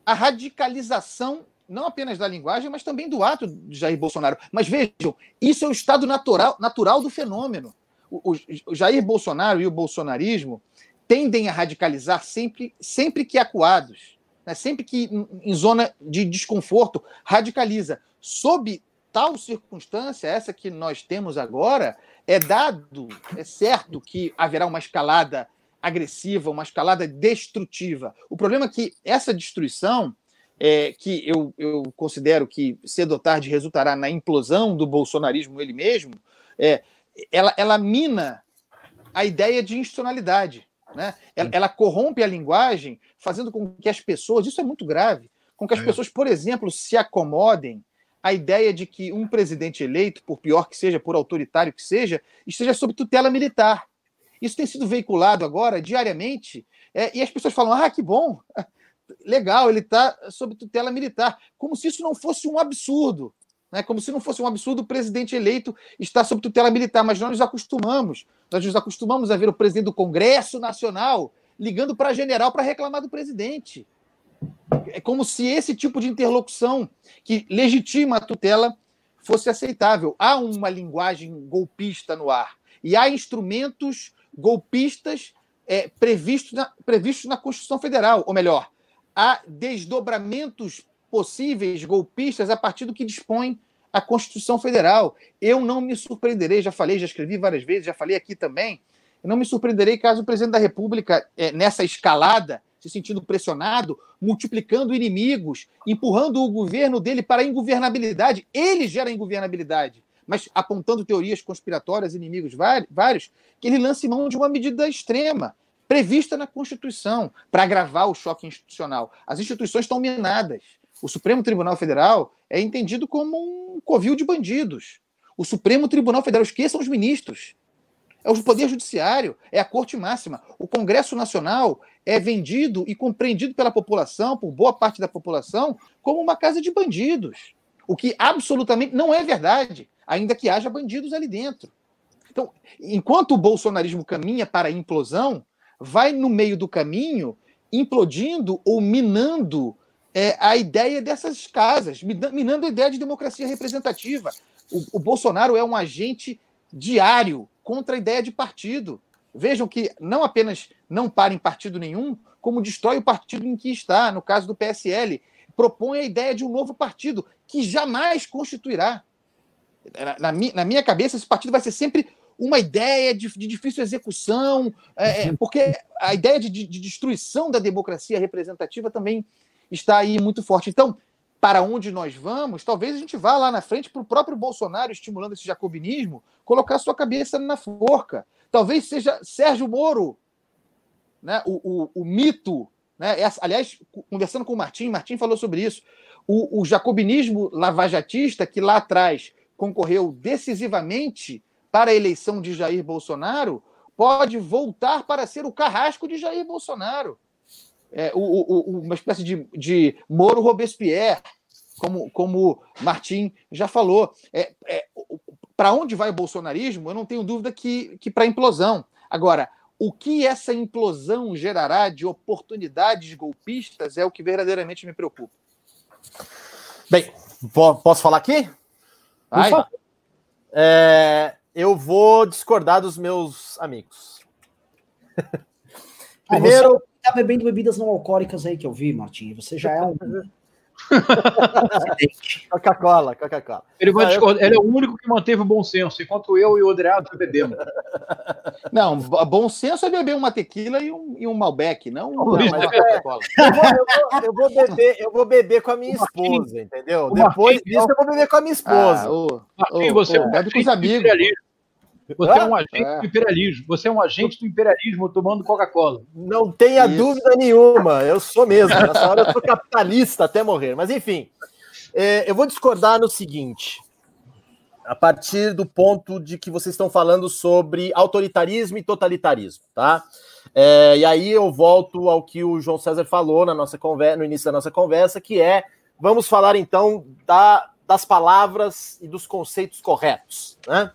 a radicalização não apenas da linguagem, mas também do ato de Jair Bolsonaro. Mas vejam, isso é o estado natural, natural do fenômeno. O, o, o Jair Bolsonaro e o bolsonarismo tendem a radicalizar sempre, sempre que acuados, né? sempre que em, em zona de desconforto, radicaliza. Sob tal circunstância, essa que nós temos agora, é dado, é certo que haverá uma escalada agressiva, uma escalada destrutiva. O problema é que essa destruição, é, que eu, eu considero que cedo ou tarde resultará na implosão do bolsonarismo ele mesmo, é, ela, ela mina a ideia de institucionalidade. Né? Ela, ela corrompe a linguagem, fazendo com que as pessoas, isso é muito grave, com que as é. pessoas, por exemplo, se acomodem a ideia de que um presidente eleito, por pior que seja, por autoritário que seja, esteja sob tutela militar. Isso tem sido veiculado agora diariamente, é, e as pessoas falam: ah, que bom, legal, ele está sob tutela militar, como se isso não fosse um absurdo. Né? Como se não fosse um absurdo o presidente eleito estar sob tutela militar, mas nós nos acostumamos. Nós nos acostumamos a ver o presidente do Congresso Nacional ligando para general para reclamar do presidente. É como se esse tipo de interlocução que legitima a tutela fosse aceitável. Há uma linguagem golpista no ar e há instrumentos golpistas é, previstos, na, previstos na Constituição Federal, ou melhor, há desdobramentos possíveis golpistas a partir do que dispõe a Constituição Federal. Eu não me surpreenderei, já falei, já escrevi várias vezes, já falei aqui também, não me surpreenderei caso o presidente da República, é, nessa escalada, se sentindo pressionado, multiplicando inimigos, empurrando o governo dele para a ingovernabilidade. Ele gera ingovernabilidade, mas apontando teorias conspiratórias, inimigos vários, que ele lance mão de uma medida extrema, prevista na Constituição, para agravar o choque institucional. As instituições estão minadas. O Supremo Tribunal Federal é entendido como um covil de bandidos. O Supremo Tribunal Federal, esqueçam os ministros. É o Poder Judiciário, é a Corte Máxima. O Congresso Nacional é vendido e compreendido pela população, por boa parte da população, como uma casa de bandidos. O que absolutamente não é verdade, ainda que haja bandidos ali dentro. Então, enquanto o bolsonarismo caminha para a implosão, vai no meio do caminho implodindo ou minando é, a ideia dessas casas, minando a ideia de democracia representativa. O, o Bolsonaro é um agente diário contra a ideia de partido. Vejam que não apenas não para em partido nenhum, como destrói o partido em que está, no caso do PSL. Propõe a ideia de um novo partido, que jamais constituirá. Na, na, na minha cabeça, esse partido vai ser sempre uma ideia de, de difícil execução, é, é porque a ideia de, de, destruição da democracia representativa também está aí muito forte. Então, para onde nós vamos, talvez a gente vá lá na frente para o próprio Bolsonaro, estimulando esse jacobinismo, colocar sua cabeça na forca. Talvez seja Sérgio Moro, né, o, o, o mito. Né, aliás, conversando com o Martim, Martim falou sobre isso. O, o jacobinismo lavajatista, que lá atrás concorreu decisivamente para a eleição de Jair Bolsonaro, pode voltar para ser o carrasco de Jair Bolsonaro é, o, o, uma espécie de, de Moro Robespierre, como, como Martim já falou. É, é, para onde vai o bolsonarismo? Eu não tenho dúvida que, que para implosão. Agora, o que essa implosão gerará de oportunidades golpistas é o que verdadeiramente me preocupa. Bem, posso falar aqui? Vai. É, eu vou discordar dos meus amigos. Primeiro, tá bebendo bebidas não alcoólicas aí que eu vi, Martim. Você já é um. Coca-Cola, Coca-Cola. Ele, vai discordar. ele é o único que manteve o bom senso, enquanto eu e o Adriano bebemos. Não, bom senso é beber uma tequila e um, e um Malbec, não, não mas, é, Coca-Cola. Eu, eu, eu, vou beber, eu vou beber com a minha esposa, entendeu? Depois disso, eu vou beber com a minha esposa. Ah, ô, Marquinhos, você ô, bebe com os amigos. Você é um agente é. do imperialismo. Você é um agente do imperialismo tomando Coca-Cola. Não tenha Isso. dúvida nenhuma. Eu sou mesmo. Nessa hora eu sou capitalista até morrer. Mas enfim, é, eu vou discordar no seguinte. A partir do ponto de que vocês estão falando sobre autoritarismo e totalitarismo, tá? É, e aí eu volto ao que o João César falou na nossa conversa, no início da nossa conversa, que é vamos falar então da, das palavras e dos conceitos corretos, né?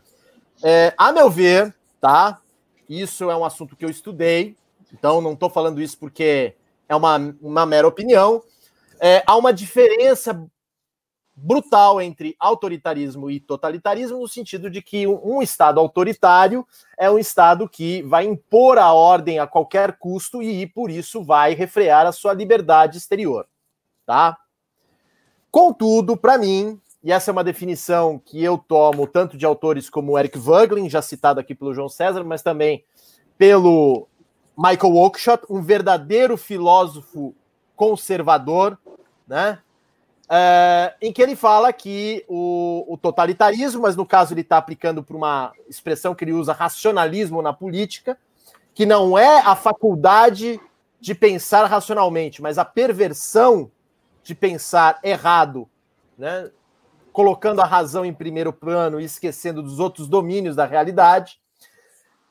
É, a meu ver, tá? Isso é um assunto que eu estudei, então não estou falando isso porque é uma, uma mera opinião. É, há uma diferença brutal entre autoritarismo e totalitarismo, no sentido de que um, um, Estado autoritário é um Estado que vai impor a ordem a qualquer custo e, por isso, vai refrear a sua liberdade exterior. Tá? Contudo, para mim, e essa é uma definição que eu tomo tanto de autores como Eric Voegelin, já citado aqui pelo João César, mas também pelo Michael Oakeshott, um verdadeiro filósofo conservador, né? É, em que ele fala que o, o totalitarismo, mas no caso ele está aplicando para uma expressão que ele usa, racionalismo na política, que não é a faculdade de pensar racionalmente, mas a perversão de pensar errado, né? Colocando a razão em primeiro plano e esquecendo dos outros domínios da realidade.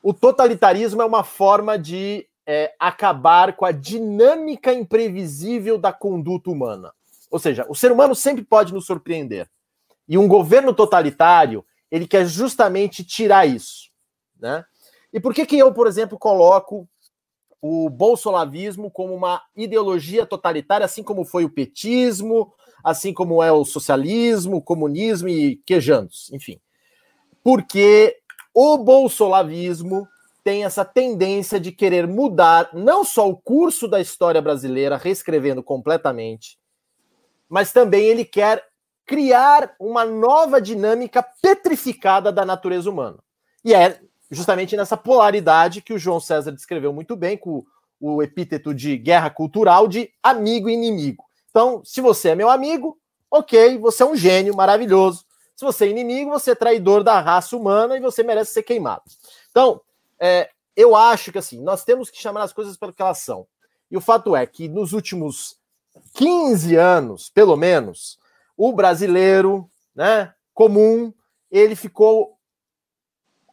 O totalitarismo é uma forma de é, acabar com a dinâmica imprevisível da conduta humana. Ou seja, o ser humano sempre pode nos surpreender. E um governo totalitário, ele quer justamente tirar isso. Né? E por que, que eu, por exemplo, coloco o bolsolavismo como uma ideologia totalitária, assim como foi o petismo, assim como é o socialismo, o comunismo e quejandos, enfim. Porque o bolsolavismo tem essa tendência de querer mudar não só o curso da história brasileira, reescrevendo completamente, mas também ele quer criar uma nova dinâmica petrificada da natureza humana. E é justamente nessa polaridade que o João César descreveu muito bem, com o epíteto de guerra cultural de amigo e inimigo. Então, se você é meu amigo, ok, você é um gênio maravilhoso. Se você é inimigo, você é traidor da raça humana e você merece ser queimado. Então, é, eu acho que assim, nós temos que chamar as coisas pelo que elas são. E o fato é que nos últimos 15 anos, pelo menos, o brasileiro, né, comum, ele ficou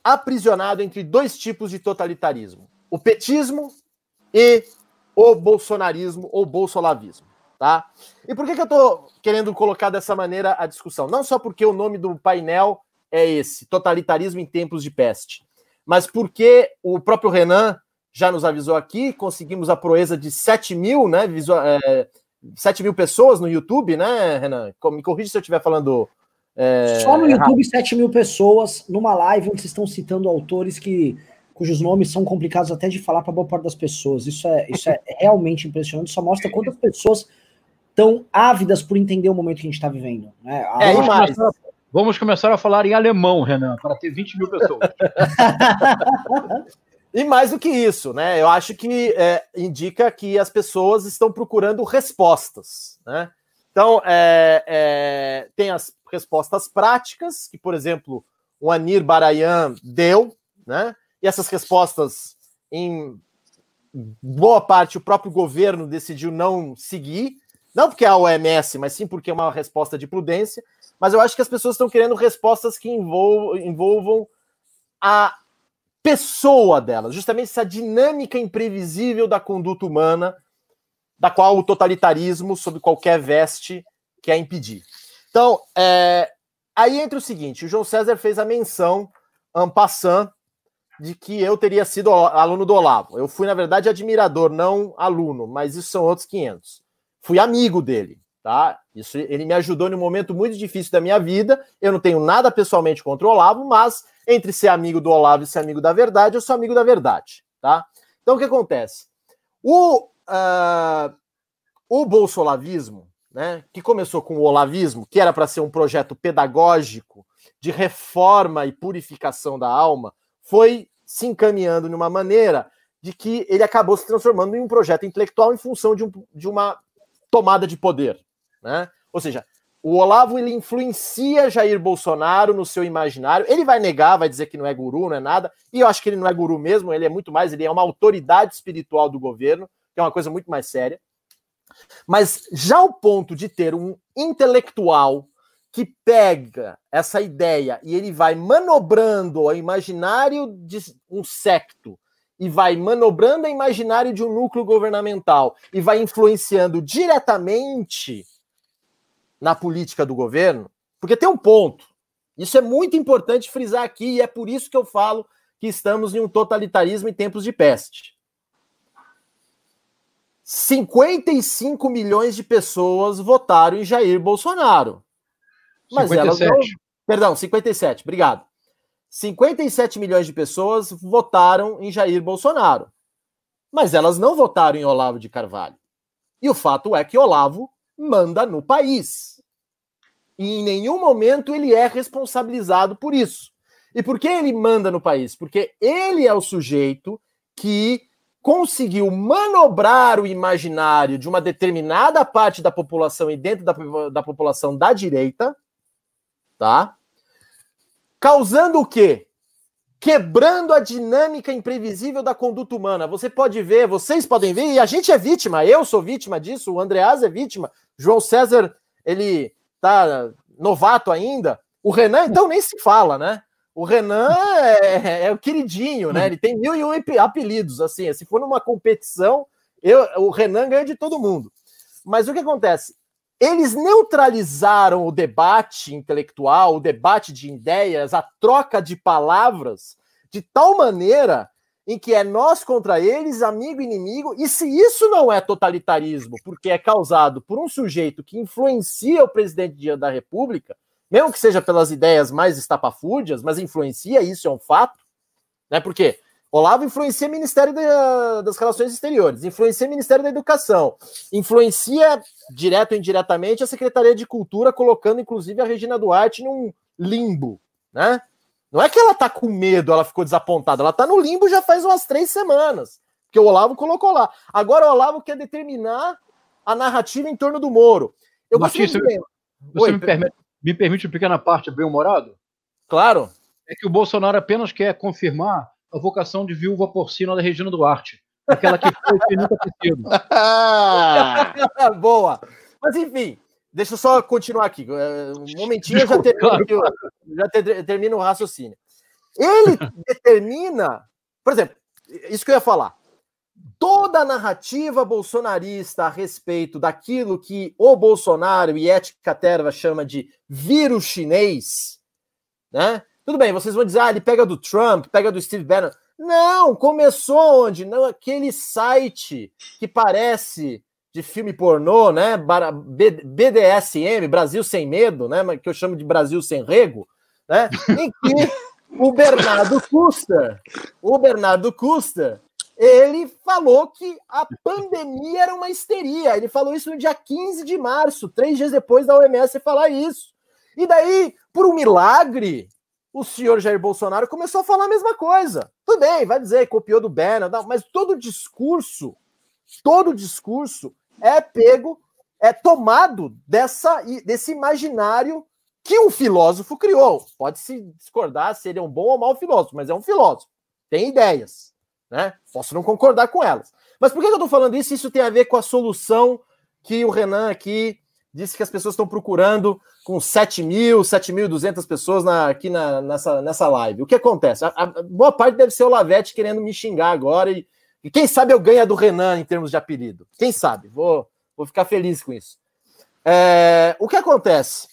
aprisionado entre dois tipos de totalitarismo: o petismo e o bolsonarismo ou bolsolavismo, tá? E por que, que eu tô querendo colocar dessa maneira a discussão? Não só porque o nome do painel é esse, totalitarismo em tempos de peste, mas porque o próprio Renan já nos avisou aqui, conseguimos a proeza de 7 mil, né, visual, é, 7 mil pessoas no YouTube, né, Renan? Me corrija se eu estiver falando. É, Só no YouTube, errado. 7 mil pessoas, numa live onde vocês estão citando autores que cujos nomes são complicados até de falar para boa parte das pessoas. Isso é, isso é realmente impressionante, só mostra quantas pessoas estão ávidas por entender o momento que a gente está vivendo. Né? É, vamos, começar, vamos começar a falar em alemão, Renan, para ter 20 mil pessoas. E mais do que isso, né? Eu acho que é, indica que as pessoas estão procurando respostas, né? Então, é, é, tem as respostas práticas, que, por exemplo, o Anir Barayan deu, né? E essas respostas, em boa parte, o próprio governo decidiu não seguir, não porque é a OMS, mas sim porque é uma resposta de prudência. Mas eu acho que as pessoas estão querendo respostas que envolvam, envolvam a pessoa dela, justamente essa dinâmica imprevisível da conduta humana, da qual o totalitarismo, sob qualquer veste, quer impedir. Então, é, aí entra o seguinte: o João César fez a menção, en passant, de que eu teria sido aluno do Olavo. Eu fui, na verdade, admirador, não aluno, mas isso são outros 500. Fui amigo dele, tá? Isso ele me ajudou num momento muito difícil da minha vida. Eu não tenho nada pessoalmente contra o Olavo, mas entre ser amigo do Olavo e ser amigo da verdade, eu sou amigo da verdade, tá? Então o que acontece? O, uh, o bolsolavismo, né, que começou com o olavismo, que era para ser um projeto pedagógico de reforma e purificação da alma, foi se encaminhando de uma maneira de que ele acabou se transformando em um projeto intelectual em função de, um, de uma tomada de poder, né? Ou seja, o Olavo ele influencia Jair Bolsonaro no seu imaginário. Ele vai negar, vai dizer que não é guru, não é nada. E eu acho que ele não é guru mesmo, ele é muito mais, ele é uma autoridade espiritual do governo, que é uma coisa muito mais séria. Mas já o ponto de ter um intelectual que pega essa ideia e ele vai manobrando o imaginário de um secto e vai manobrando o imaginário de um núcleo governamental e vai influenciando diretamente na política do governo, porque tem um ponto. Isso é muito importante frisar aqui, e é por isso que eu falo que estamos em um totalitarismo em tempos de peste. 55 milhões de pessoas votaram em Jair Bolsonaro. Mas 57. elas não... Perdão, 57, obrigado. 57 milhões de pessoas votaram em Jair Bolsonaro. Mas elas não votaram em Olavo de Carvalho. E o fato é que Olavo manda no país. E em nenhum momento ele é responsabilizado por isso. E por que ele manda no país? Porque ele é o sujeito que conseguiu manobrar o imaginário de uma determinada parte da população e dentro da, da população da direita, tá? Causando o quê? Quebrando a dinâmica imprevisível da conduta humana. Você pode ver, vocês podem ver, e a gente é vítima, eu sou vítima disso, o Andreas é vítima, João César, ele tá novato ainda. O Renan, então, nem se fala, né? O Renan é, é, o queridinho, né? Ele tem mil e um apelidos, assim. Se for numa competição, eu, o Renan ganha de todo mundo. Mas o que acontece? Eles neutralizaram o debate intelectual, o debate de ideias, a troca de palavras, de tal maneira em que é nós contra eles, amigo e inimigo, e se isso não é totalitarismo, porque é causado por um sujeito que influencia o presidente da República, mesmo que seja pelas ideias mais estapafúrdias, mas influencia, isso é um fato, né? Porque Olavo influencia o Ministério da, das Relações Exteriores, influencia o Ministério da Educação, influencia direto ou indiretamente a Secretaria de Cultura, colocando inclusive a Regina Duarte num limbo, né? Não é que ela tá com medo, ela ficou desapontada, ela tá no limbo já faz umas três semanas, porque o Olavo colocou lá. Agora o Olavo quer determinar a narrativa em torno do Moro. Eu Batista, você, Oi, me, permite, me permite uma pequena parte bem humorado? Claro. É que o Bolsonaro apenas quer confirmar a vocação de viúva porcina da Regina Duarte. Aquela que foi e nunca ter sido. Boa. Mas enfim, deixa eu só continuar aqui. É, um momentinho eu já, termino, claro. já ter, termino o raciocínio. Ele determina, por exemplo, isso que eu ia falar. Toda a narrativa bolsonarista a respeito daquilo que o Bolsonaro e Ética Terva chama de vírus chinês, né? Tudo bem, vocês vão dizer, ah, ele pega do Trump, pega do Steve Bannon. Não, começou onde? Não, aquele site que parece de filme pornô, né? BDSM, Brasil Sem Medo, né? Que eu chamo de Brasil Sem Rego, né? Em que o Bernardo Custer, o Bernardo Custer, ele falou que a pandemia era uma histeria. Ele falou isso no dia 15 de março, três dias depois da OMS falar isso. E daí, por um milagre, o senhor Jair Bolsonaro começou a falar a mesma coisa. Tudo bem, vai dizer, copiou do Banner, mas todo discurso, todo discurso é pego, é tomado dessa, desse imaginário que um filósofo criou. Pode-se discordar se ele é um bom ou mau filósofo, mas é um filósofo. Tem ideias, né? Posso não concordar com elas. Mas por que eu estou falando isso? Isso tem a ver com a solução que o Renan aqui disse que as pessoas estão procurando com 7 mil, 7.200 pessoas na, aqui na, nessa, nessa live. O que acontece? A, a, boa parte deve ser o Lavete querendo me xingar agora e, e quem sabe eu ganho a do Renan em termos de apelido. Quem sabe? Vou, vou ficar feliz com isso. É, o que acontece?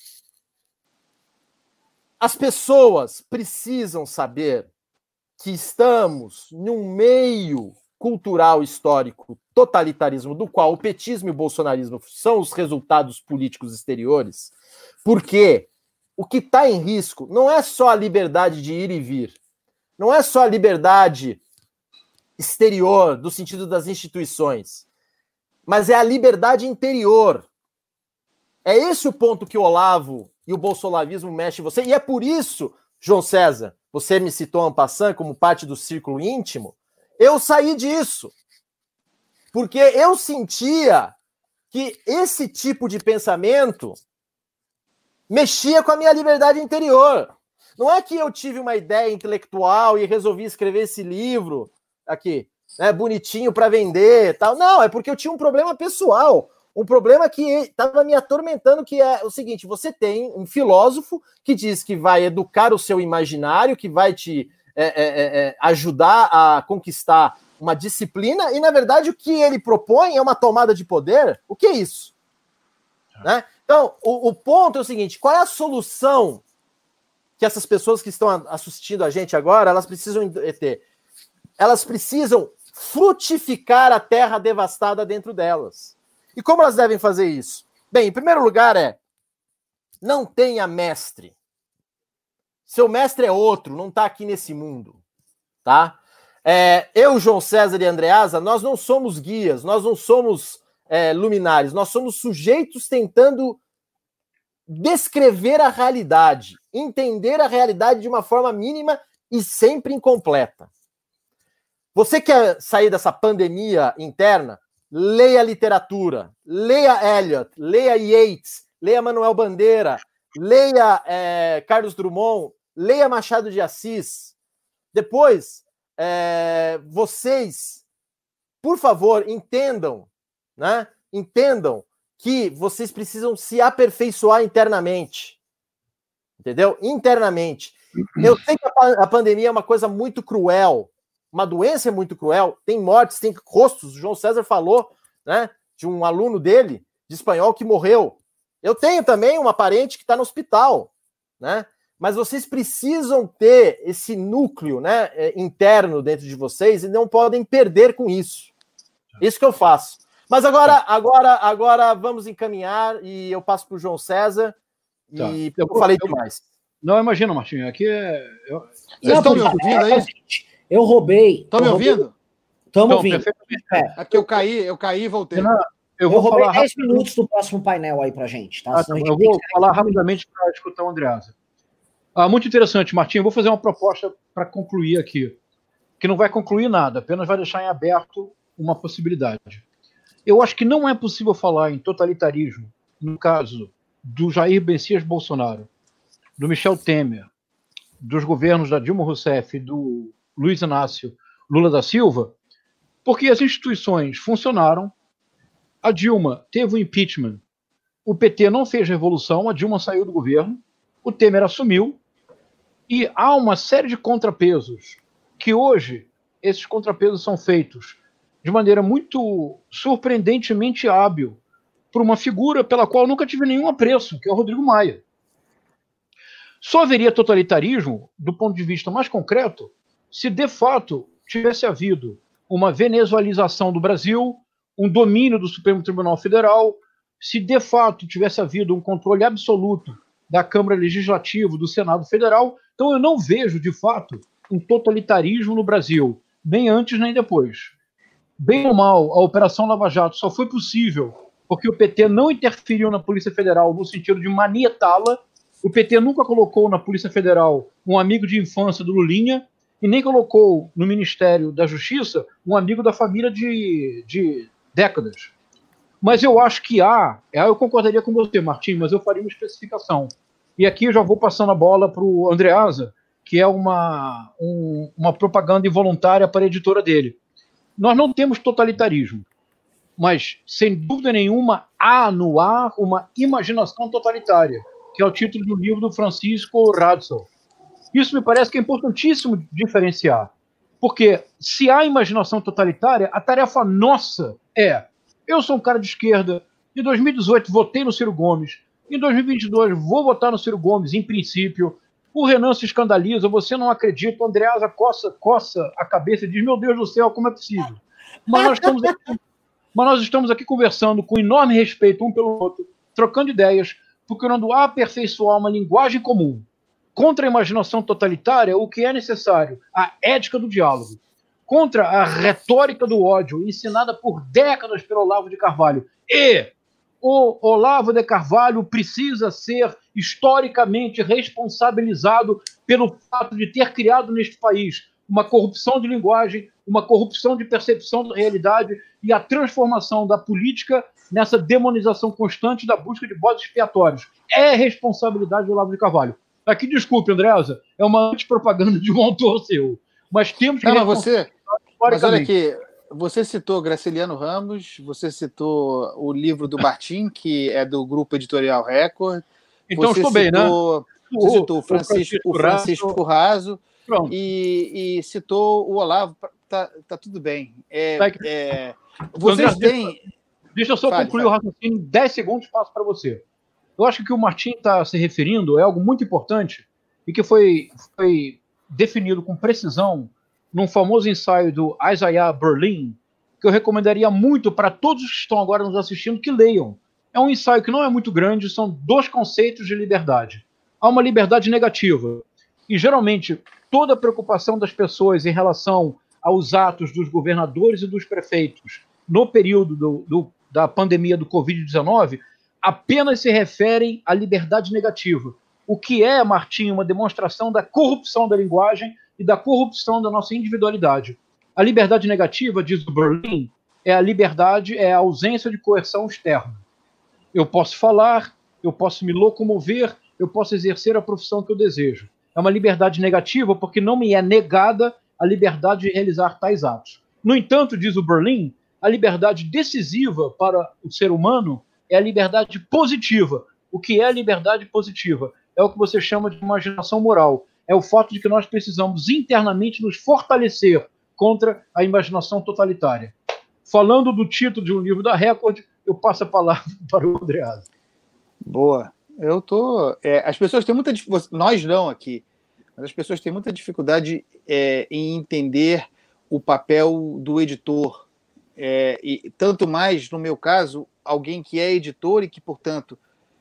As pessoas precisam saber que estamos num meio cultural histórico totalitarismo do qual o petismo e o bolsonarismo são os resultados políticos exteriores, porque o que está em risco não é só a liberdade de ir e vir, não é só a liberdade exterior, do sentido das instituições, mas é a liberdade interior. É esse o ponto que o Olavo e o bolsolavismo mexem em você, e é por isso, João César, você me citou Ampassan como parte do círculo íntimo, eu saí disso. Porque eu sentia que esse tipo de pensamento mexia com a minha liberdade interior. Não é que eu tive uma ideia intelectual e resolvi escrever esse livro aqui, né, bonitinho para vender, tal. Não, é porque eu tinha um problema pessoal, um problema que estava me atormentando, que é o seguinte: você tem um filósofo que diz que vai educar o seu imaginário, que vai te é, é, é, é, ajudar a conquistar uma disciplina, e na verdade o que ele propõe é uma tomada de poder. O que é isso? Né? Então, o, o ponto é o seguinte: qual é a solução que essas pessoas que estão assistindo a gente agora elas precisam ter? Elas precisam frutificar a terra devastada dentro delas. E como elas devem fazer isso? Bem, em primeiro lugar é não tenha mestre. Seu mestre é outro, não está aqui nesse mundo, tá? É, eu, João César e Andreasa, nós não somos guias, nós não somos é, luminares, nós somos sujeitos tentando descrever a realidade, entender a realidade de uma forma mínima e sempre incompleta. Você quer sair dessa pandemia interna? Leia literatura, leia Eliot, leia Yeats, leia Manuel Bandeira, leia é, Carlos Drummond, leia Machado de Assis. Depois, é, vocês, por favor, entendam, né? Entendam que vocês precisam se aperfeiçoar internamente. Entendeu? Internamente. Eu sei que a, a pandemia é uma coisa muito cruel, uma doença é muito cruel, tem mortes, tem rostos. O João César falou, né, de um aluno dele, de espanhol, que morreu. Eu tenho também uma parente que está no hospital, né? Mas vocês precisam ter esse núcleo né, é, interno dentro de vocês e não podem perder com isso. Isso que eu faço. Mas agora, tá. agora, agora vamos encaminhar e eu passo para o João César. E tá. eu, eu falei eu, demais. Não, imagina, Martinho, aqui é. Eu... Vocês estão me ouvindo aí? Eu roubei. Estão me ouvindo? Estamos ouvindo. É. Aqui eu caí, eu caí e voltei. Renan, eu, eu vou roubei 10 minutos do próximo painel aí pra gente, tá? Ah, tá gente eu vou falar rapidamente para escutar o Andreasa. Ah, muito interessante, Martinho. Eu vou fazer uma proposta para concluir aqui, que não vai concluir nada, apenas vai deixar em aberto uma possibilidade. Eu acho que não é possível falar em totalitarismo no caso do Jair Messias Bolsonaro, do Michel Temer, dos governos da Dilma Rousseff e do Luiz Inácio Lula da Silva, porque as instituições funcionaram, a Dilma teve o impeachment, o PT não fez revolução, a Dilma saiu do governo, o Temer assumiu, e há uma série de contrapesos que hoje esses contrapesos são feitos de maneira muito surpreendentemente hábil por uma figura pela qual nunca tive nenhum apreço, que é o Rodrigo Maia. Só haveria totalitarismo, do ponto de vista mais concreto, se de fato tivesse havido uma venezualização do Brasil, um domínio do Supremo Tribunal Federal, se de fato tivesse havido um controle absoluto da Câmara Legislativa, do Senado Federal. Então eu não vejo, de fato, um totalitarismo no Brasil, nem antes nem depois. Bem ou mal, a Operação Lava Jato só foi possível porque o PT não interferiu na Polícia Federal no sentido de manietá-la. O PT nunca colocou na Polícia Federal um amigo de infância do Lulinha e nem colocou no Ministério da Justiça um amigo da família de, de décadas. Mas eu acho que há, eu concordaria com você, Martim, mas eu faria uma especificação. E aqui eu já vou passando a bola para o Andreasa, que é uma, um, uma propaganda involuntária para a editora dele. Nós não temos totalitarismo mas sem dúvida nenhuma há no ar uma imaginação totalitária, que é o título do livro do Francisco Radson. Isso me parece que é importantíssimo diferenciar, porque se há imaginação totalitária, a tarefa nossa é: eu sou um cara de esquerda, em 2018 votei no Ciro Gomes, em 2022 vou votar no Ciro Gomes, em princípio. O Renan se escandaliza, você não acredita, o Andreasa coça, coça a cabeça e diz: Meu Deus do céu, como é possível? Mas nós estamos aqui mas nós estamos aqui conversando com enorme respeito um pelo outro, trocando ideias, procurando aperfeiçoar uma linguagem comum. Contra a imaginação totalitária, o que é necessário? A ética do diálogo. Contra a retórica do ódio, ensinada por décadas pelo Olavo de Carvalho. E o Olavo de Carvalho precisa ser historicamente responsabilizado pelo fato de ter criado neste país uma corrupção de linguagem, uma corrupção de percepção da realidade e a transformação da política nessa demonização constante da busca de bodes expiatórios. É responsabilidade do Olavo de Carvalho. Aqui, desculpe, Andreasa, é uma antipropaganda de um autor seu. Mas temos que. Não, você. Mas olha aqui, você citou Graciliano Ramos, você citou o livro do Martim, que é do grupo editorial Record. Então você estou bem, né? Você citou o Francisco, o Francisco e, e, citou o Olavo. Tá, tá tudo bem. É, é, vocês têm. Deixa eu só Fale, concluir o raciocínio em 10 segundos, passo para você. Eu acho que o que o Martim está se referindo é algo muito importante e que foi, foi definido com precisão num famoso ensaio do Isaiah Berlin, que eu recomendaria muito para todos que estão agora nos assistindo que leiam. É um ensaio que não é muito grande, são dois conceitos de liberdade. Há uma liberdade negativa, e geralmente toda a preocupação das pessoas em relação aos atos dos governadores e dos prefeitos no período do, do, da pandemia do Covid-19 apenas se referem à liberdade negativa. O que é, Martim, uma demonstração da corrupção da linguagem e da corrupção da nossa individualidade. A liberdade negativa, diz o Berlin, é a liberdade, é a ausência de coerção externa. Eu posso falar, eu posso me locomover, eu posso exercer a profissão que eu desejo. É uma liberdade negativa porque não me é negada a liberdade de realizar tais atos. No entanto, diz o Berlin, a liberdade decisiva para o ser humano é a liberdade positiva. O que é a liberdade positiva? É o que você chama de imaginação moral. É o fato de que nós precisamos internamente nos fortalecer contra a imaginação totalitária. Falando do título de um livro da Record, eu passo a palavra para o Andreado. Boa. Eu tô. É, as pessoas têm muita nós não aqui, mas as pessoas têm muita dificuldade é, em entender o papel do editor. É, e tanto mais, no meu caso, alguém que é editor e que, portanto,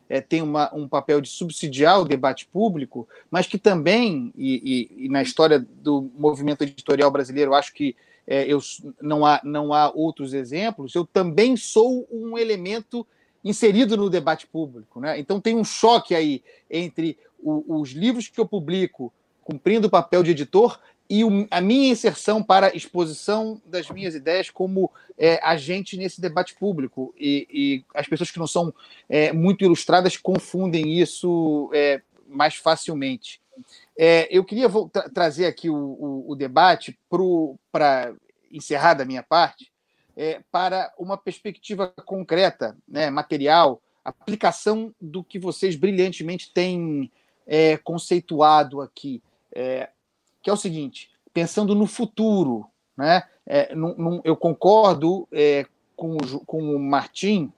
é, tem uma, um papel de subsidiar o debate público, mas que também, e, e, e na história do movimento editorial brasileiro, acho que é, eu, não, há, não há outros exemplos, eu também sou um elemento inserido no debate público. Né? Então tem um choque aí entre o, os livros que eu publico cumprindo o papel de editor e o, a minha inserção para exposição das minhas ideias como é, agente nesse debate público. E, e, as pessoas que não são é, muito ilustradas confundem isso é, mais facilmente. É, eu queria tra trazer aqui o, o, o debate para encerrar da minha parte é, para uma perspectiva concreta, né, material, aplicação do que vocês brilhantemente têm é, conceituado aqui que é o seguinte: pensando no futuro, né? É, num, num, eu concordo é, com, o, com o Martim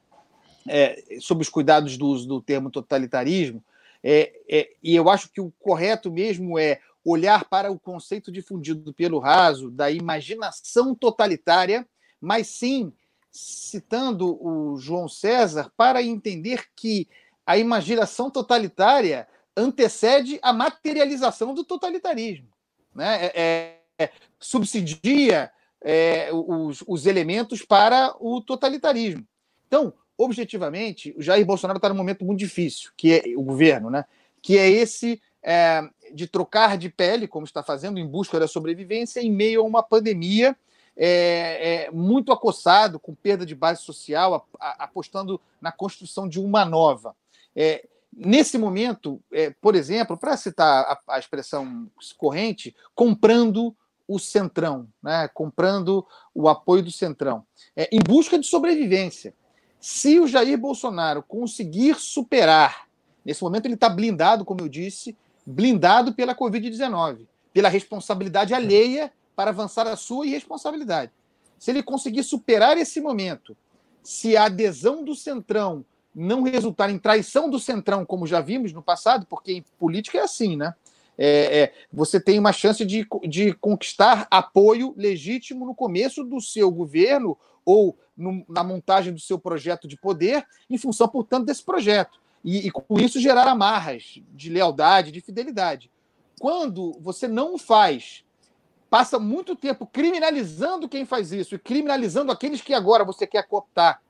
é, sobre os cuidados do uso do termo totalitarismo, é, é, e eu acho que o correto mesmo é olhar para o conceito difundido pelo raso da imaginação totalitária, mas sim citando o João César para entender que a imaginação totalitária antecede a materialização do totalitarismo né? É, é, é, subsidia é, os, os elementos para o totalitarismo. Então, objetivamente, o Jair Bolsonaro está num momento muito difícil, que é o governo, né? que é esse é, de trocar de pele, como está fazendo, em busca da sobrevivência, em meio a uma pandemia é, é, muito acossado, com perda de base social, a, a, apostando na construção de uma nova. Nesse momento, é, por exemplo, para citar a, a, expressão corrente, comprando o centrão, né? comprando o apoio do centrão, é, em busca de sobrevivência. Se o Jair Bolsonaro conseguir superar, nesse momento ele está blindado, como eu disse, blindado pela Covid-19, pela responsabilidade alheia para avançar a sua irresponsabilidade. Se ele conseguir superar esse momento, se a adesão do centrão não resultar em traição do centrão, como já vimos no passado, porque em política é assim, né? É, é, você tem uma chance de, de conquistar apoio legítimo no começo do seu governo ou no, na montagem do seu projeto de poder, em função, portanto, desse projeto. E, e, com isso gerar amarras de lealdade, de fidelidade. Quando você não faz, passa muito tempo criminalizando quem faz isso e criminalizando aqueles que agora você quer cooptar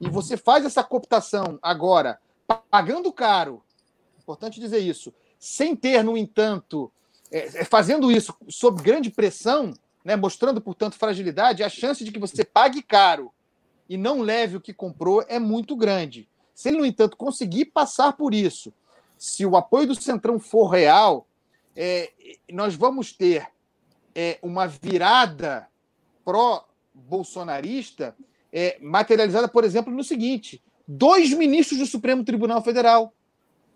e você faz essa cooptação agora, pagando caro, importante dizer isso, sem ter, no entanto, é, é, fazendo isso sob grande pressão, né, mostrando, portanto, fragilidade, a chance de que você pague caro e não leve o que comprou é muito grande. Se ele, no entanto, conseguir passar por isso, se o apoio do Centrão for real, é, nós vamos ter é, uma virada pró-bolsonarista é, materializada, por exemplo, no seguinte: dois ministros do Supremo Tribunal Federal,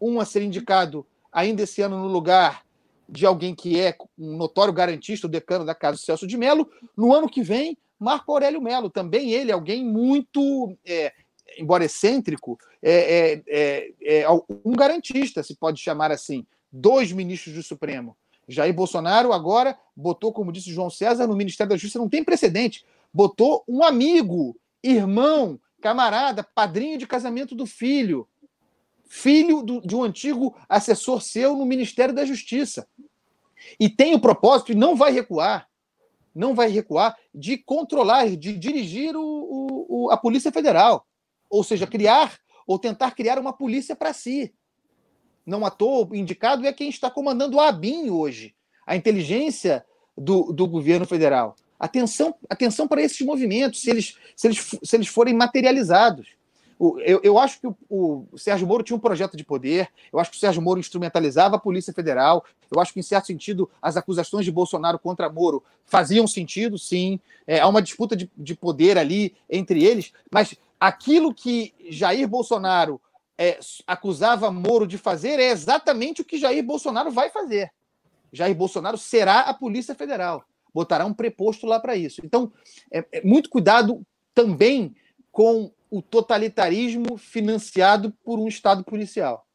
um a ser indicado ainda esse ano no lugar de alguém que é um notório garantista, o decano da Casa Celso de Mello, no ano que vem, Marco Aurélio Melo, também ele, alguém muito, é, embora excêntrico, é, é, é, é um garantista, se pode chamar assim, dois ministros do Supremo. Jair Bolsonaro agora botou, como disse João César, no Ministério da Justiça, não tem precedente, botou um amigo irmão, camarada, padrinho de casamento do filho, filho do, de um antigo assessor seu no Ministério da Justiça. E tem o propósito, e não vai recuar, não vai recuar, de controlar, de dirigir o, o, a Polícia Federal. Ou seja, criar ou tentar criar uma polícia para si. Não à toa, indicado é quem está comandando a ABIN hoje, a inteligência do, do governo federal. Atenção, atenção para esses movimentos, se eles, se eles, se eles forem materializados. Eu, eu, acho que o, o, Sérgio Moro tinha um projeto de poder, eu acho que o Sérgio Moro instrumentalizava a Polícia Federal, eu acho que, em certo sentido, as acusações de Bolsonaro contra Moro faziam sentido, sim. É, há uma disputa de, de poder ali entre eles, mas aquilo que Jair Bolsonaro é, acusava Moro de fazer é exatamente o que Jair Bolsonaro vai fazer. Jair Bolsonaro será a Polícia Federal botará um preposto lá para isso. Então, é, é, muito cuidado também com o totalitarismo financiado por um Estado policial.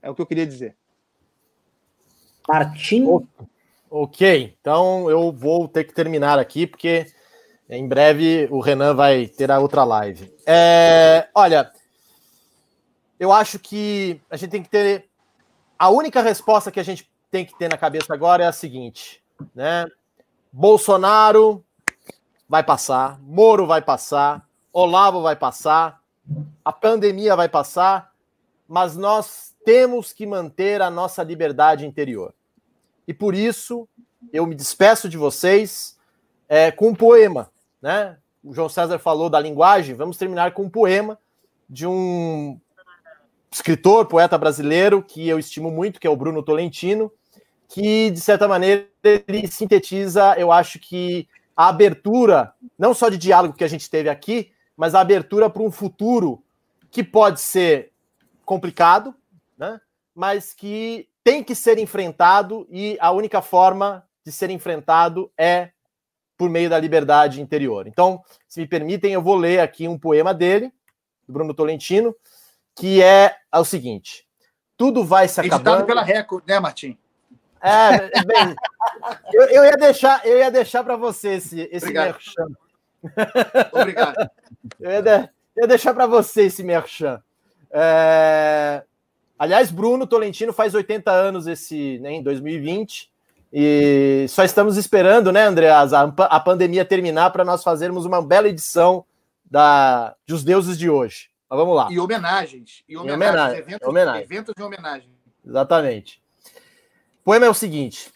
É o que eu queria dizer. Martim. Ok, então eu vou ter que terminar aqui, porque em breve o Renan vai ter a outra live. É, olha, eu acho que a gente tem que ter. A única resposta que a gente tem que ter na cabeça agora é a seguinte, né? Bolsonaro vai passar, Moro vai passar, Olavo vai passar, a pandemia vai passar, mas nós temos que manter a nossa liberdade interior. E por isso eu me despeço de vocês é, com um poema, né? O João César falou da linguagem, vamos terminar com um poema de um escritor, poeta brasileiro que eu estimo muito, que é o Bruno Tolentino, que de certa maneira ele sintetiza, eu acho que a abertura, não só de diálogo que a gente teve aqui, mas a abertura para um futuro que pode ser complicado, né? mas que tem que ser enfrentado e a única forma de ser enfrentado é por meio da liberdade interior. Então, se me permitem, eu vou ler aqui um poema dele, do Bruno Tolentino, que é, é o seguinte: tudo vai se acabando. Editado pela Record, né, Martim? É, bem, eu, eu, ia deixar, eu ia deixar para você esse, esse Obrigado. merchan. Obrigado. Eu ia, de, eu ia deixar para você esse merchan. É... Aliás, Bruno Tolentino faz 80 anos esse, né, em 2020. E só estamos esperando, né, Andreas, a, a pandemia terminar para nós fazermos uma bela edição da, dos deuses de hoje. Mas vamos lá. E homenagens. E homenagens. homenagem, eventos, homenagem. eventos de homenagem. Exatamente. O poema é o seguinte: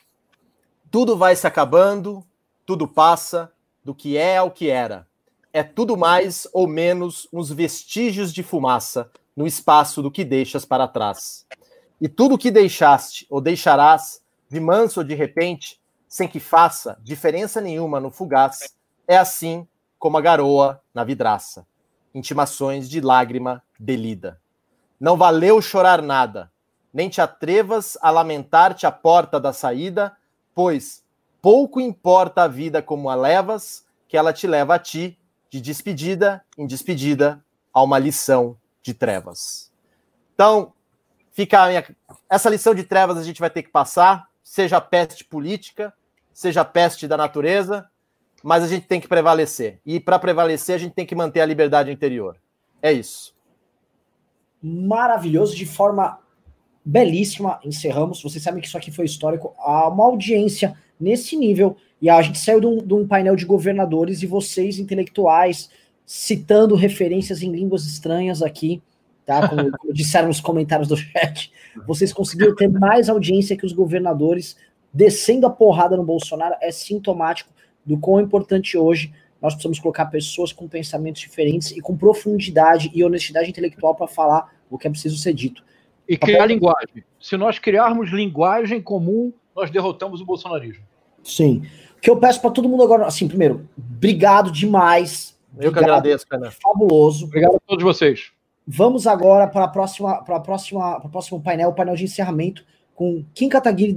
tudo vai se acabando, tudo passa, do que é ao que era. É tudo mais ou menos uns vestígios de fumaça no espaço do que deixas para trás. E tudo que deixaste ou deixarás, de manso ou de repente, sem que faça diferença nenhuma no fugaz, é assim como a garoa na vidraça. Intimações de lágrima delida. Não valeu chorar nada, nem te atrevas a lamentar-te à porta da saída, pois pouco importa a vida como a levas, que ela te leva a ti, de despedida em despedida, a uma lição de trevas. Então, fica minha... essa lição de trevas a gente vai ter que passar, seja a peste política, seja a peste da natureza, mas a gente tem que prevalecer. E para prevalecer, a gente tem que manter a liberdade interior. É isso. Maravilhoso, de forma belíssima, encerramos. Vocês sabem que isso aqui foi histórico. Há uma audiência nesse nível. E a gente saiu de um, de um, painel de governadores e vocês, intelectuais, citando referências em línguas estranhas aqui, tá? Como, como disseram nos comentários do chat. Vocês conseguiram ter mais audiência que os governadores descendo a porrada no Bolsonaro. É sintomático do quão importante hoje nós precisamos colocar pessoas com pensamentos diferentes e com profundidade e honestidade intelectual para falar o que é preciso ser dito. E criar a linguagem. Se nós criarmos linguagem comum, nós derrotamos o bolsonarismo. Sim. O que eu peço para todo mundo agora, assim, primeiro, obrigado demais. Eu que agradeço, cara. Fabuloso. Obrigado a todos vocês. Vamos agora para a próxima, para a próxima, para o próximo painel, o painel de encerramento com Kim Kataguiri